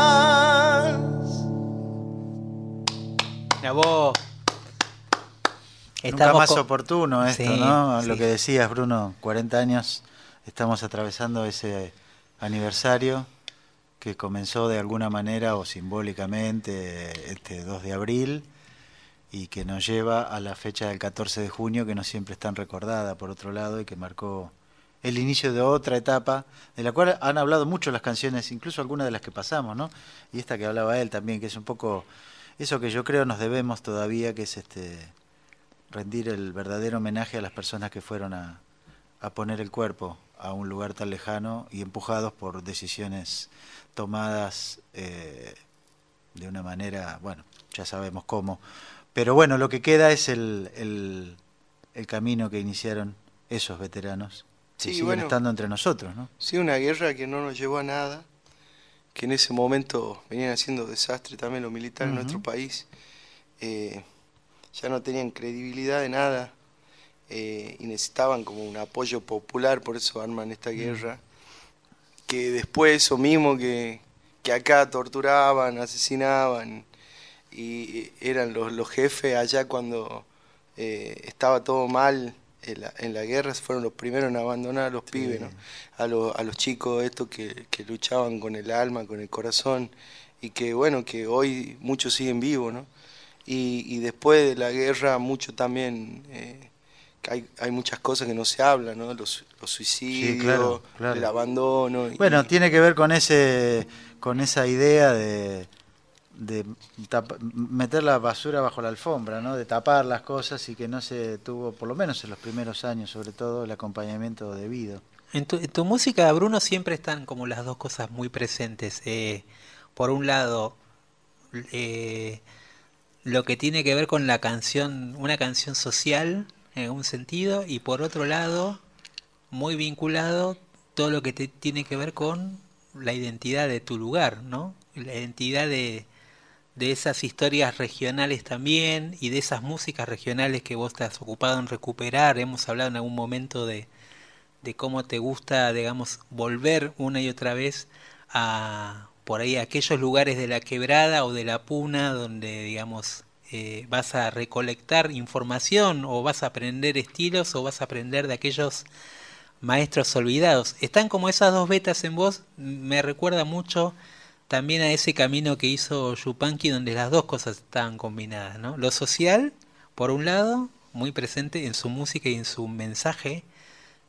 A vos. Nunca Estamos más con- oportuno esto, Sí, ¿no? sí. Lo que decías, Bruno, 40 años, estamos atravesando ese aniversario que comenzó de alguna manera o simbólicamente este 2 de abril y que nos lleva a la fecha del 14 de junio, que no siempre es tan recordada, por otro lado, y que marcó el inicio de otra etapa, de la cual han hablado mucho las canciones, incluso algunas de las que pasamos, ¿no? Y esta que hablaba él también, que es un poco eso que yo creo nos debemos todavía, que es este rendir el verdadero homenaje a las personas que fueron a, a poner el cuerpo a un lugar tan lejano y empujados por decisiones tomadas eh, de una manera, bueno, ya sabemos cómo. Pero bueno, lo que queda es el, el, el camino que iniciaron esos veteranos que Sí, siguen bueno. estando entre nosotros, ¿no? Sí, una guerra que no nos llevó a nada, que en ese momento venían haciendo desastre también los militares en nuestro país. Eh, ya no tenían credibilidad de nada eh, y necesitaban como un apoyo popular, por eso arman esta guerra. Que después eso mismo que, que acá torturaban, asesinaban y eran los, los jefes allá cuando eh, estaba todo mal en la, en la guerra, fueron los primeros en abandonar a los pibes, ¿no? a, los, a los chicos estos que, que luchaban con el alma, con el corazón, y que bueno, que hoy muchos siguen vivos, ¿no? Y, y después de la guerra mucho también, eh, hay, hay muchas cosas que no se hablan, ¿no? Los, los suicidios, claro, claro. el abandono. y- Bueno, tiene que ver con ese con esa idea de, de meter la basura bajo la alfombra, ¿no? De tapar las cosas y que no se tuvo, por lo menos en los primeros años, sobre todo, el acompañamiento debido. En tu, en tu música, Bruno, siempre están como las dos cosas muy presentes. Eh, por un lado, eh, lo que tiene que ver con la canción, una canción social en algún sentido, y por otro lado, muy vinculado todo lo que te- tiene que ver con la identidad de tu lugar, ¿no? La identidad de, de esas historias regionales también y de esas músicas regionales que vos te has ocupado en recuperar. Hemos hablado en algún momento de, de cómo te gusta, digamos, volver una y otra vez a por ahí a aquellos lugares de la quebrada o de la puna donde, digamos, eh, vas a recolectar información o vas a aprender estilos o vas a aprender de aquellos maestros olvidados. Están como esas dos vetas en vos, me recuerda mucho también a ese camino que hizo Yupanqui donde las dos cosas estaban combinadas, ¿no? Lo social, por un lado, muy presente en su música y en su mensaje,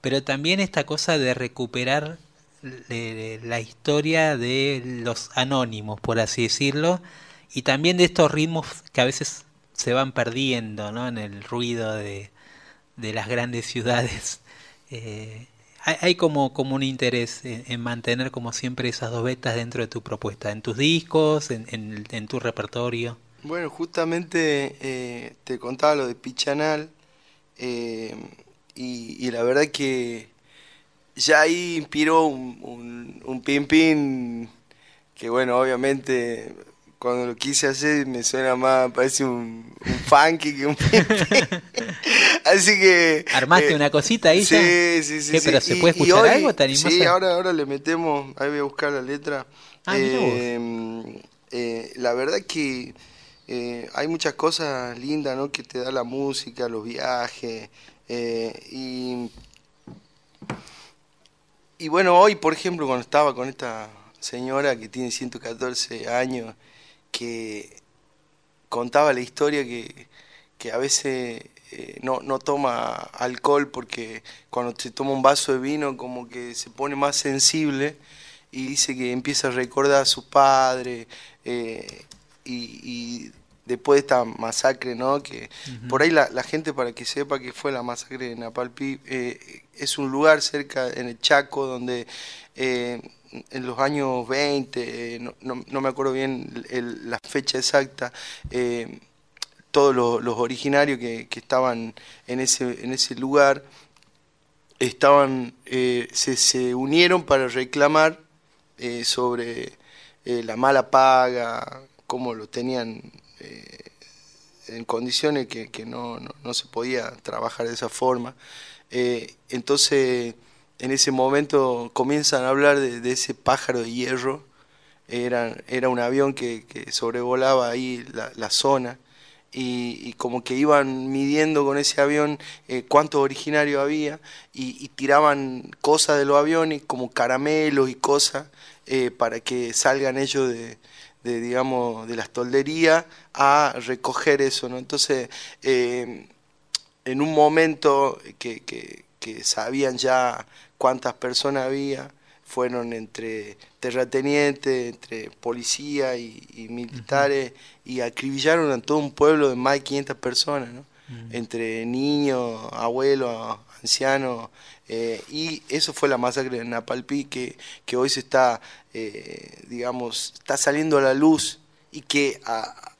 pero también esta cosa de recuperar la historia de los anónimos, por así decirlo, y también de estos ritmos que a veces se van perdiendo ¿no? en el ruido de, de las grandes ciudades. Eh, hay, como, como un interés en, en, mantener como siempre esas dos vetas dentro de tu propuesta, en tus discos, en, en, en tu repertorio. Bueno, justamente eh, te contaba lo de Pichanal eh, y, y, la verdad que ya ahí inspiró un, un, un pin pin que bueno, obviamente cuando lo quise hacer me suena más, parece un, un funky que un Así que... ¿Armaste eh, una cosita ahí? Sí, ya? sí, sí. ¿Qué, sí. ¿Pero se puede escuchar hoy, algo? ¿Te sí, a... ahora, ahora le metemos, ahí voy a buscar la letra. Ah, eh, eh, la verdad que eh, hay muchas cosas lindas ¿no? que te da la música, los viajes. y, y bueno, hoy, por ejemplo, cuando estaba con esta señora que tiene 114 años, que contaba la historia que, que a veces eh, no, no toma alcohol porque cuando se toma un vaso de vino como que se pone más sensible y dice que empieza a recordar a su padre eh, y, y, después de esta masacre, ¿no? Que uh -huh. por ahí la, la, gente para que sepa que fue la masacre de Napalpí, eh, es un lugar cerca en el Chaco donde en los años 20, no, no, no me acuerdo bien la fecha exacta, eh, todos los, los originarios que, que, estaban en ese, en ese lugar estaban, eh, se, se, unieron para reclamar eh, sobre eh, la mala paga, cómo lo tenían eh, en condiciones que, que no, no, se podía trabajar de esa forma. Eh, entonces en ese momento comienzan a hablar de, ese pájaro de hierro, era, era un avión que, que sobrevolaba ahí la, la zona y, y, como que iban midiendo con ese avión eh, cuántos originarios había y, tiraban cosas de los aviones como caramelos y cosas eh, para que salgan ellos de, de, digamos, de las tolderías a recoger eso. Entonces, eh, en un momento que, que sabían ya cuántas personas había, fueron entre terratenientes, entre policía y, y militares, uh -huh. y acribillaron a todo un pueblo de más de 500 personas, ¿no? Uh -huh. entre niños, abuelos, ancianos, eh, y eso fue la masacre de Napalpí, que, que hoy se está, eh, digamos, está saliendo a la luz, y que a,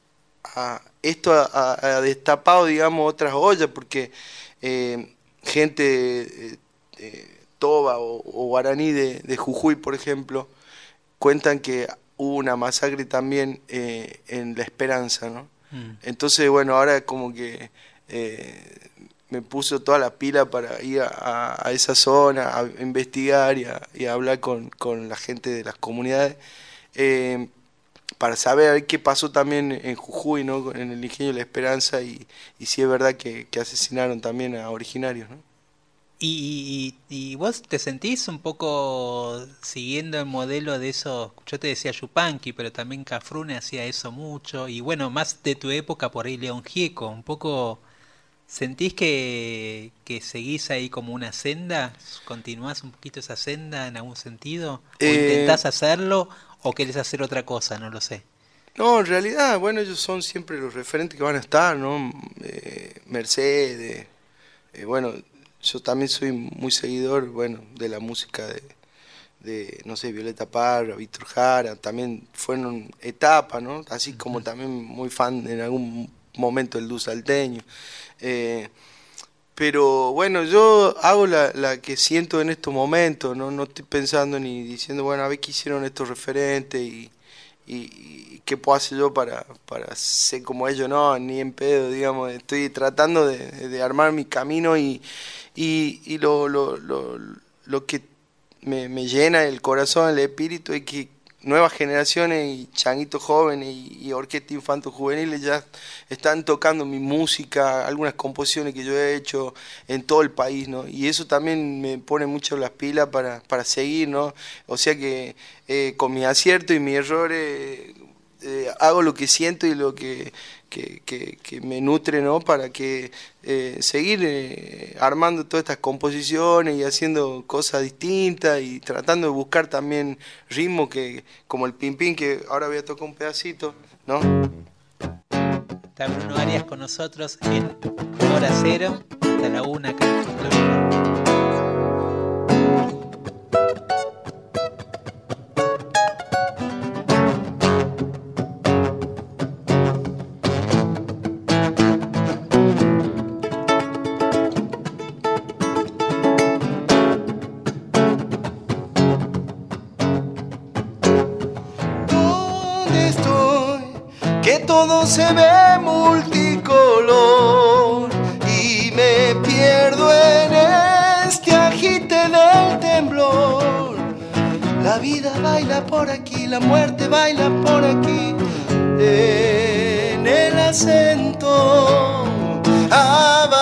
a, esto ha, ha, destapado, digamos, otras ollas, porque eh, gente eh, Toba o, o Guaraní de, de, Jujuy, por ejemplo, cuentan que hubo una masacre también eh, en La Esperanza, ¿no? Mm. Entonces, bueno, ahora como que eh, me puso toda la pila para ir a, a esa zona, a investigar y a, y a hablar con, con, la gente de las comunidades, eh, para saber qué pasó también en Jujuy, ¿no? En el ingenio de La Esperanza y, y si es verdad que, que asesinaron también a originarios, ¿no? Y, y, y, vos te sentís un poco siguiendo el modelo de eso, yo te decía Yupanqui, pero también Cafrune hacía eso mucho, y bueno, más de tu época por ahí León Gieco, un poco, ¿sentís que, que seguís ahí como una senda? ¿Continuás un poquito esa senda en algún sentido? ¿O eh, intentás hacerlo o querés hacer otra cosa? No lo sé. No, en realidad, bueno, ellos son siempre los referentes que van a estar, ¿no? Eh, Mercedes, eh, bueno yo también soy muy seguidor, bueno, de la música de, de no sé, Violeta Parra, Víctor Jara, también fueron etapas, ¿no? Así como también muy fan en algún momento del dulce salteño. Eh, Pero bueno, yo hago la, la que siento en estos momentos, ¿no? no estoy pensando ni diciendo, bueno, a ver qué hicieron estos referentes y, y, qué puedo hacer yo para, para ser como ellos, no, ni en pedo, digamos, estoy tratando de, de armar mi camino y, y, y lo, lo, lo, lo que me, me llena el corazón, el espíritu, es que nuevas generaciones y changuitos jóvenes y, y orquestas infantos juveniles ya están tocando mi música, algunas composiciones que yo he hecho en todo el país, ¿no? Y eso también me pone mucho las pilas para, para seguir, ¿no? O sea que eh, con mi acierto y mis errores eh, hago lo que siento y lo que, que, me nutre, ¿no? Para que eh, seguir eh, armando todas estas composiciones y haciendo cosas distintas y tratando de buscar también ritmos que, como el pim pim, que ahora voy a tocar un pedacito, ¿no? Está Bruno Arias con nosotros en Hora Cero, hasta la una acá en Se ve multicolor y me pierdo en este agite del temblor. La vida baila por aquí, la muerte baila por aquí, en el acento Abaguaraní,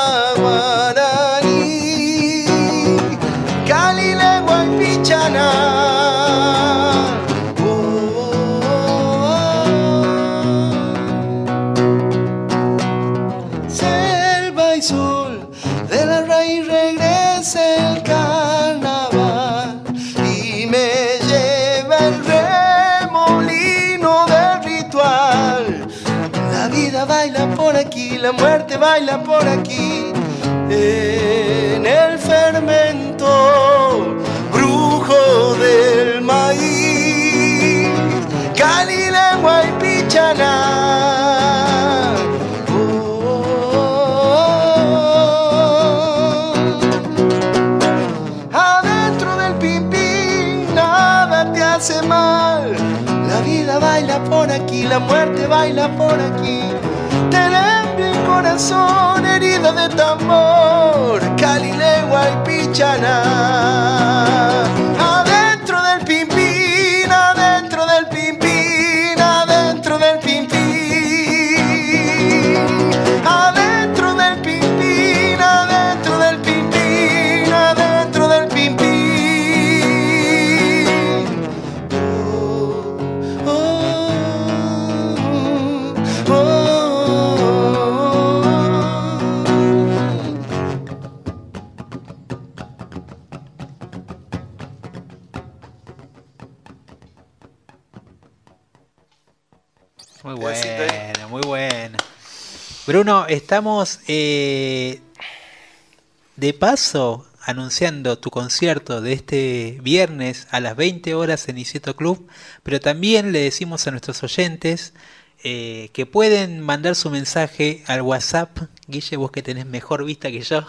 baila por aquí, en el fermento brujo del maíz, Cali, lengua y pichaná. Adentro del pimpín nada te hace mal. La vida baila por aquí, la muerte baila por aquí. Corazón, herida de tambor, Cali, legua y pichaná. Bruno, estamos eh, de paso anunciando tu concierto de este viernes a las 20 horas en Iseto Club, pero también le decimos a nuestros oyentes eh, que pueden mandar su mensaje al WhatsApp. Guille, vos que tenés mejor vista que yo.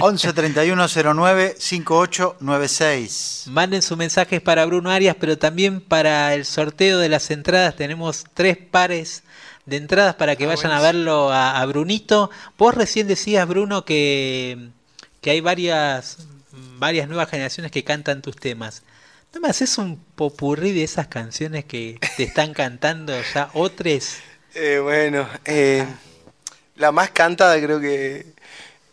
11 31 09 5896. Manden sus mensajes para Bruno Arias, pero también para el sorteo de las entradas. Tenemos tres pares de entradas para que vayan a verlo a, a Brunito. Vos recién decías, Bruno, que, que hay varias, varias nuevas generaciones que cantan tus temas. ¿No me haces un popurrí de esas canciones que te están cantando ya otros? Eh, bueno, eh, la más cantada creo que,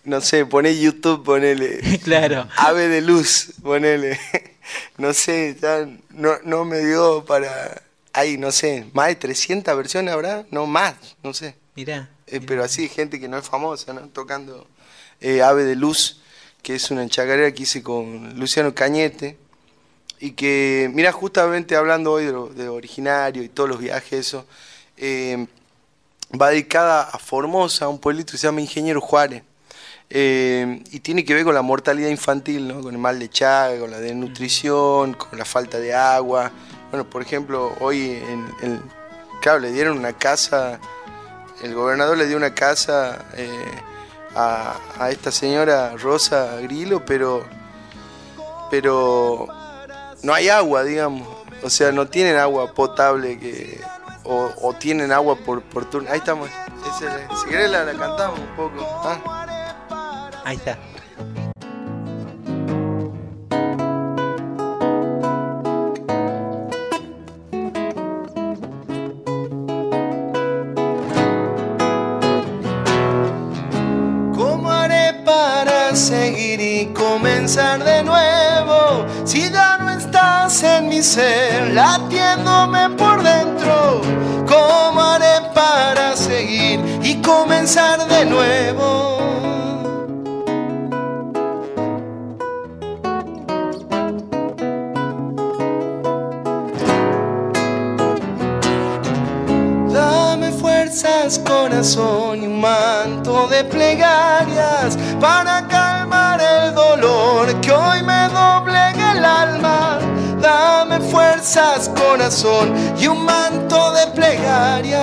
no sé, poné YouTube, ponele. Claro. Ave de luz, ponele. No sé, ya no, no me dio para... Hay, no sé, más de 300 versiones habrá, no más, no sé. Mirá. Eh, pero así, gente que no es famosa, ¿no? Tocando eh, Ave de Luz, que es una chacarera que hice con Luciano Cañete. Y que, mira, justamente hablando hoy de, lo, de originario y todos los viajes, eso, eh, va dedicada a Formosa, un pueblito que se llama Ingeniero Juárez. Eh, y tiene que ver con la mortalidad infantil, ¿no? con el mal de Chaga, con la desnutrición, con la falta de agua. Bueno, por ejemplo, hoy, en, en- claro, le dieron una casa, el gobernador le dio una casa eh, a, esta señora Rosa Grilo, pero, pero no hay agua, digamos. O sea, no tienen agua potable que, o, tienen agua por, por turno. Ahí estamos. Si querés la, la cantamos un poco. ¿ah? Ahí está. Comenzar de nuevo? Si ya no estás en mi ser, latiéndome por dentro. ¿Cómo haré para seguir y comenzar de nuevo? Corazón y un manto de plegarias para calmar corazón y un manto de plegarias.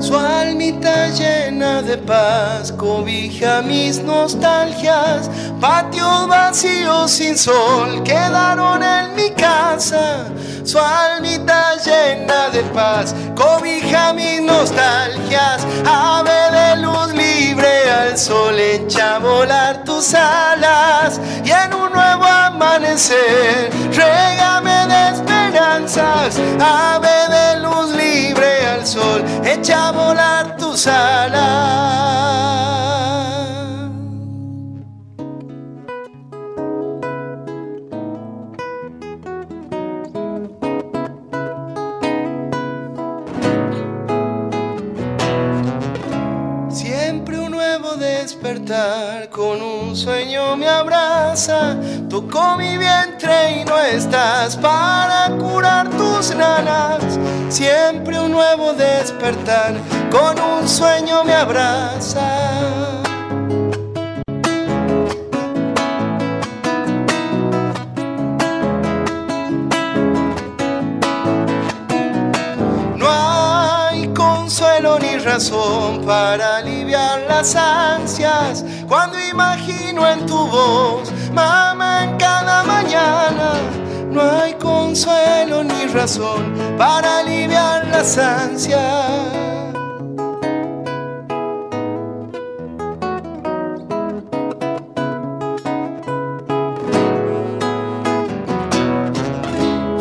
Su almita llena de paz cobija mis nostalgias. Patios vacíos sin sol quedaron en mi casa. Su almita llena de paz cobija mis nostalgias. Ave de luz libre al sol echa a volar tus alas. Y en un nuevo amanecer, régame de esperanzas. Ave de luz libre al sol echa a volar tus alas. Con un sueño me abraza. Tocó mi vientre y no estás para curar tus ranas. Siempre un nuevo despertar con un sueño me abraza. Consuelo ni razón para aliviar las ansias cuando imagino en tu voz, mamá, en cada mañana. No hay consuelo ni razón para aliviar las ansias.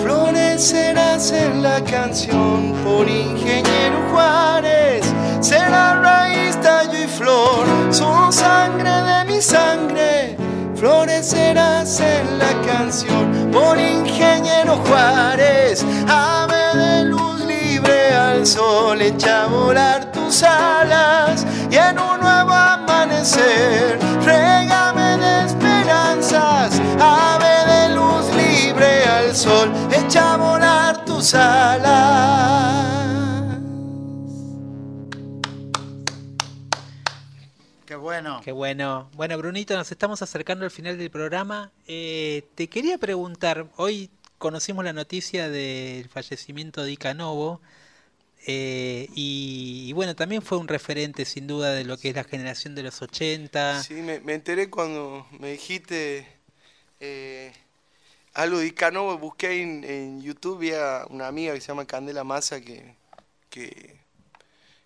Florecerás en la canción por ingeniero Juárez. Será raíz, tallo y flor, son sangre de mi sangre. Florecerás en la canción por ingeniero Juárez. Ave de luz libre al sol, echa a volar tus alas. Y en un nuevo amanecer, régame de esperanzas. Ave de luz libre al sol, echa a volar tus alas. Bueno. Qué bueno. Bueno, Brunito, nos estamos acercando al final del programa. Eh, te quería preguntar, hoy conocimos la noticia del fallecimiento de Ica Novo, eh, y, y bueno, también fue un referente sin duda de lo que es la generación de los 80. Sí, me, me enteré cuando me dijiste eh, algo de Icanovo, busqué ahí en, en YouTube, vi a una amiga que se llama Candela Massa que, que,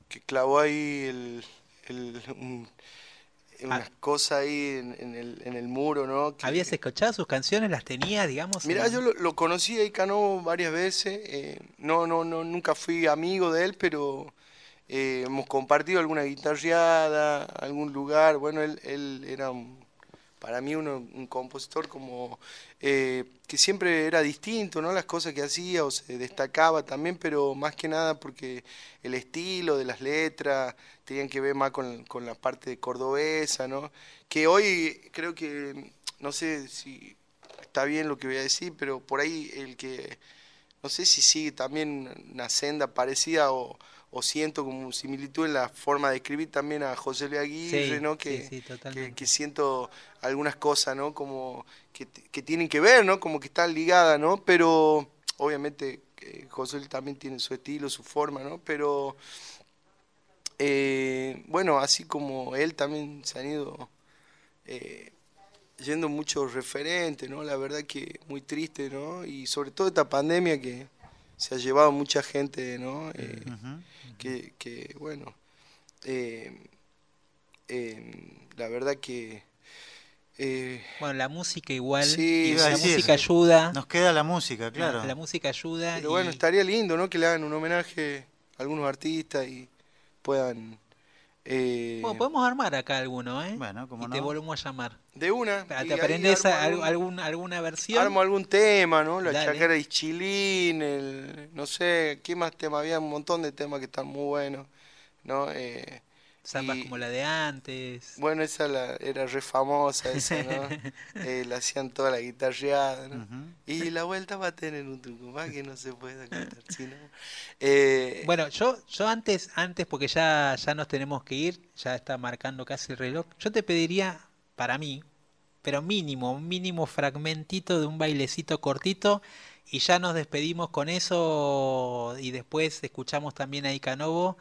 que clavó ahí el, el- un- unas cosas ahí en, en el, en el muro, ¿no? Que- ¿Habías escuchado sus canciones? ¿Las tenías, digamos? Mirá, en- yo lo, lo conocí a Icanovo varias veces, eh, no, no, no, nunca fui amigo de él, pero eh, hemos compartido alguna guitarreada, algún lugar, bueno, él, él era un- para mí uno- un compositor como eh, que siempre era distinto, ¿no? Las cosas que hacía o se destacaba también, pero más que nada porque el estilo de las letras tenían que ver más con, con la parte cordobesa, ¿no? Que hoy creo que, no sé si está bien lo que voy a decir, pero por ahí el que, no sé si sigue también una senda parecida o, o siento como similitud en la forma de escribir también a José Luis Aguirre, Sí, ¿no? sí, Que, sí, totalmente. que, que siento algunas cosas, ¿no? Como que, que tienen que ver, ¿no? Como que están ligadas, ¿no? Pero obviamente eh, José Luis también tiene su estilo, su forma, ¿no? Pero eh, bueno, así como él también se han ido eh, yendo muchos referentes, ¿no? La verdad que muy triste, ¿no? Y sobre todo esta pandemia que se ha llevado mucha gente, ¿no? Eh, que, que, bueno, eh, eh, la verdad que... eh, Bueno, la música igual, Sí, y la decir, música ayuda. Nos queda la música, claro. La, la música ayuda. Pero y- bueno, estaría lindo, ¿no? Que le hagan un homenaje a algunos artistas y puedan... eh, Bueno, podemos armar acá alguno, ¿eh? Bueno, como y te no. volvemos a llamar. de una. ¿Te y aprendes algún- algún- alguna versión? Armo algún tema, ¿no? La Dale. chacara de Chilín, el, no sé, ¿qué más temas? Había un montón de temas que están muy buenos, ¿no? Eh, Zambas y- como la de antes. Bueno, esa la- era re famosa, esa, ¿no? Eh, la hacían toda la guitarreada, ¿no? Y la vuelta va a tener un Tucumán que no se puede cantar, si no. Eh, Bueno, yo, yo antes, antes, porque ya, ya nos tenemos que ir, ya está marcando casi el reloj, yo te pediría, para mí, pero mínimo, un mínimo fragmentito de un bailecito cortito y ya nos despedimos con eso y después escuchamos también a Icanovo.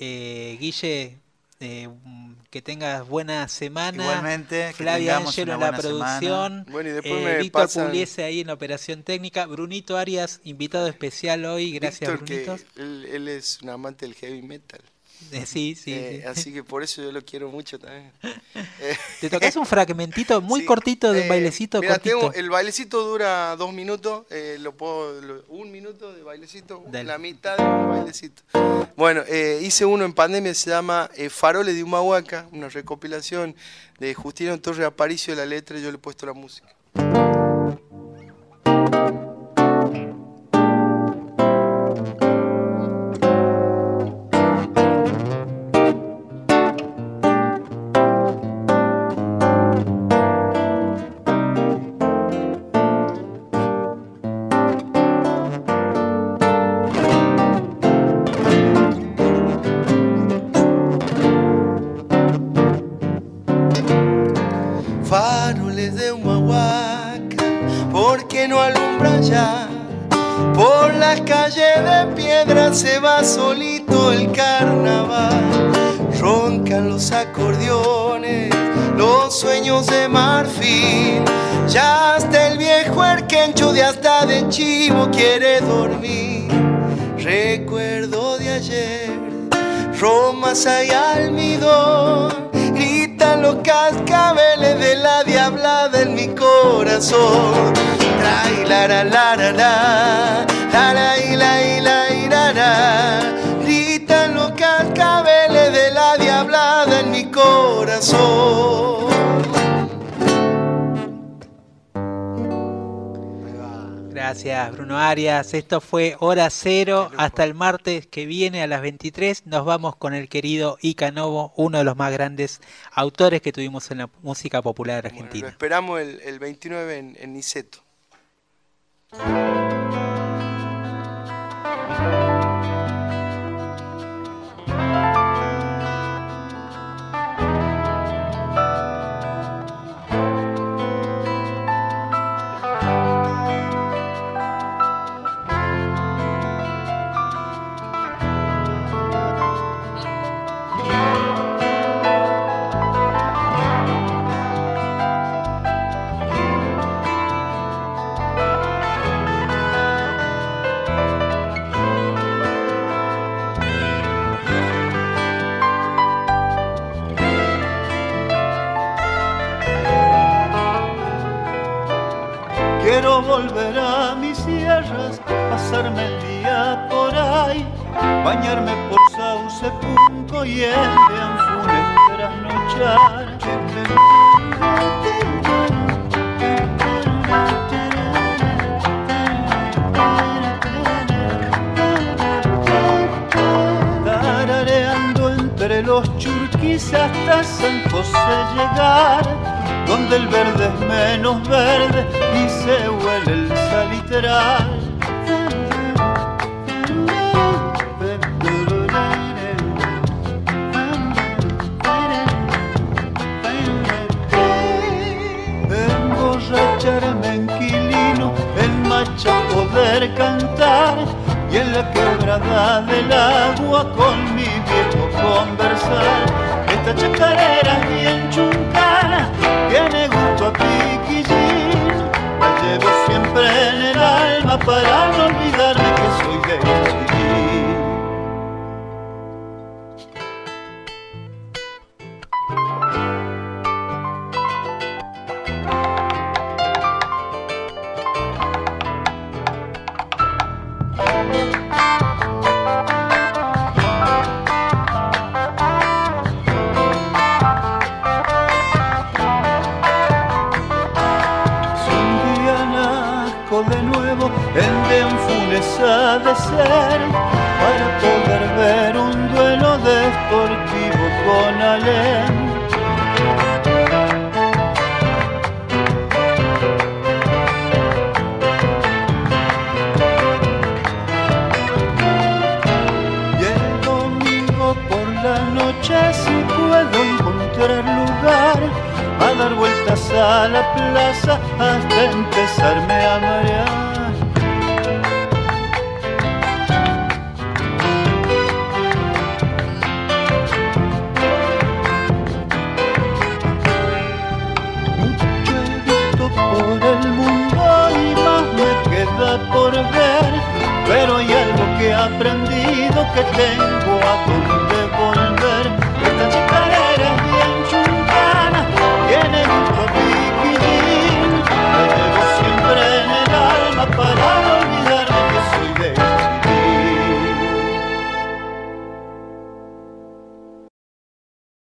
Eh, Guille, eh, mm, que tengas buena semana. Igualmente, que Flavia Angelo en la producción. Bueno, y después eh, me Víctor pasan- Pugliese ahí en la operación técnica. Brunito Arias, invitado especial hoy. Gracias, Víctor, que Brunito. él, él es un amante del heavy metal. Eh, sí, sí, Eh, sí. Así que por eso yo lo quiero mucho también. Te tocas un fragmentito muy Sí, cortito de un eh, bailecito mira, cortito. tengo- el bailecito dura dos minutos, eh, lo puedo, lo- un minuto de bailecito, Dale. la mitad de un bailecito. Bueno, eh, hice uno en pandemia, se llama Faroles de Humahuaca, una recopilación de Justino Torre Aparicio, la letra, y yo le he puesto la música. Hay almidón. Gritan los cascabeles de la diablada en mi corazón. La la la la, la la Gracias, Bruno Arias. Esto fue Hora Cero. Hasta el martes que viene a las 23 nos vamos con el querido Ica Novo, uno de los más grandes autores que tuvimos en la música popular Lo argentina. esperamos el, el 29 en, en Niceto. Pasarme el día por ahí, bañarme por Sauce, Punco y el de Anfunes, trasnochar. Tarareando entre los churquis hasta San José llegar, donde el verde es menos verde y se huele el salitral. cantar y en la quebrada del agua con mi viejo conversar. Esta chacarera bien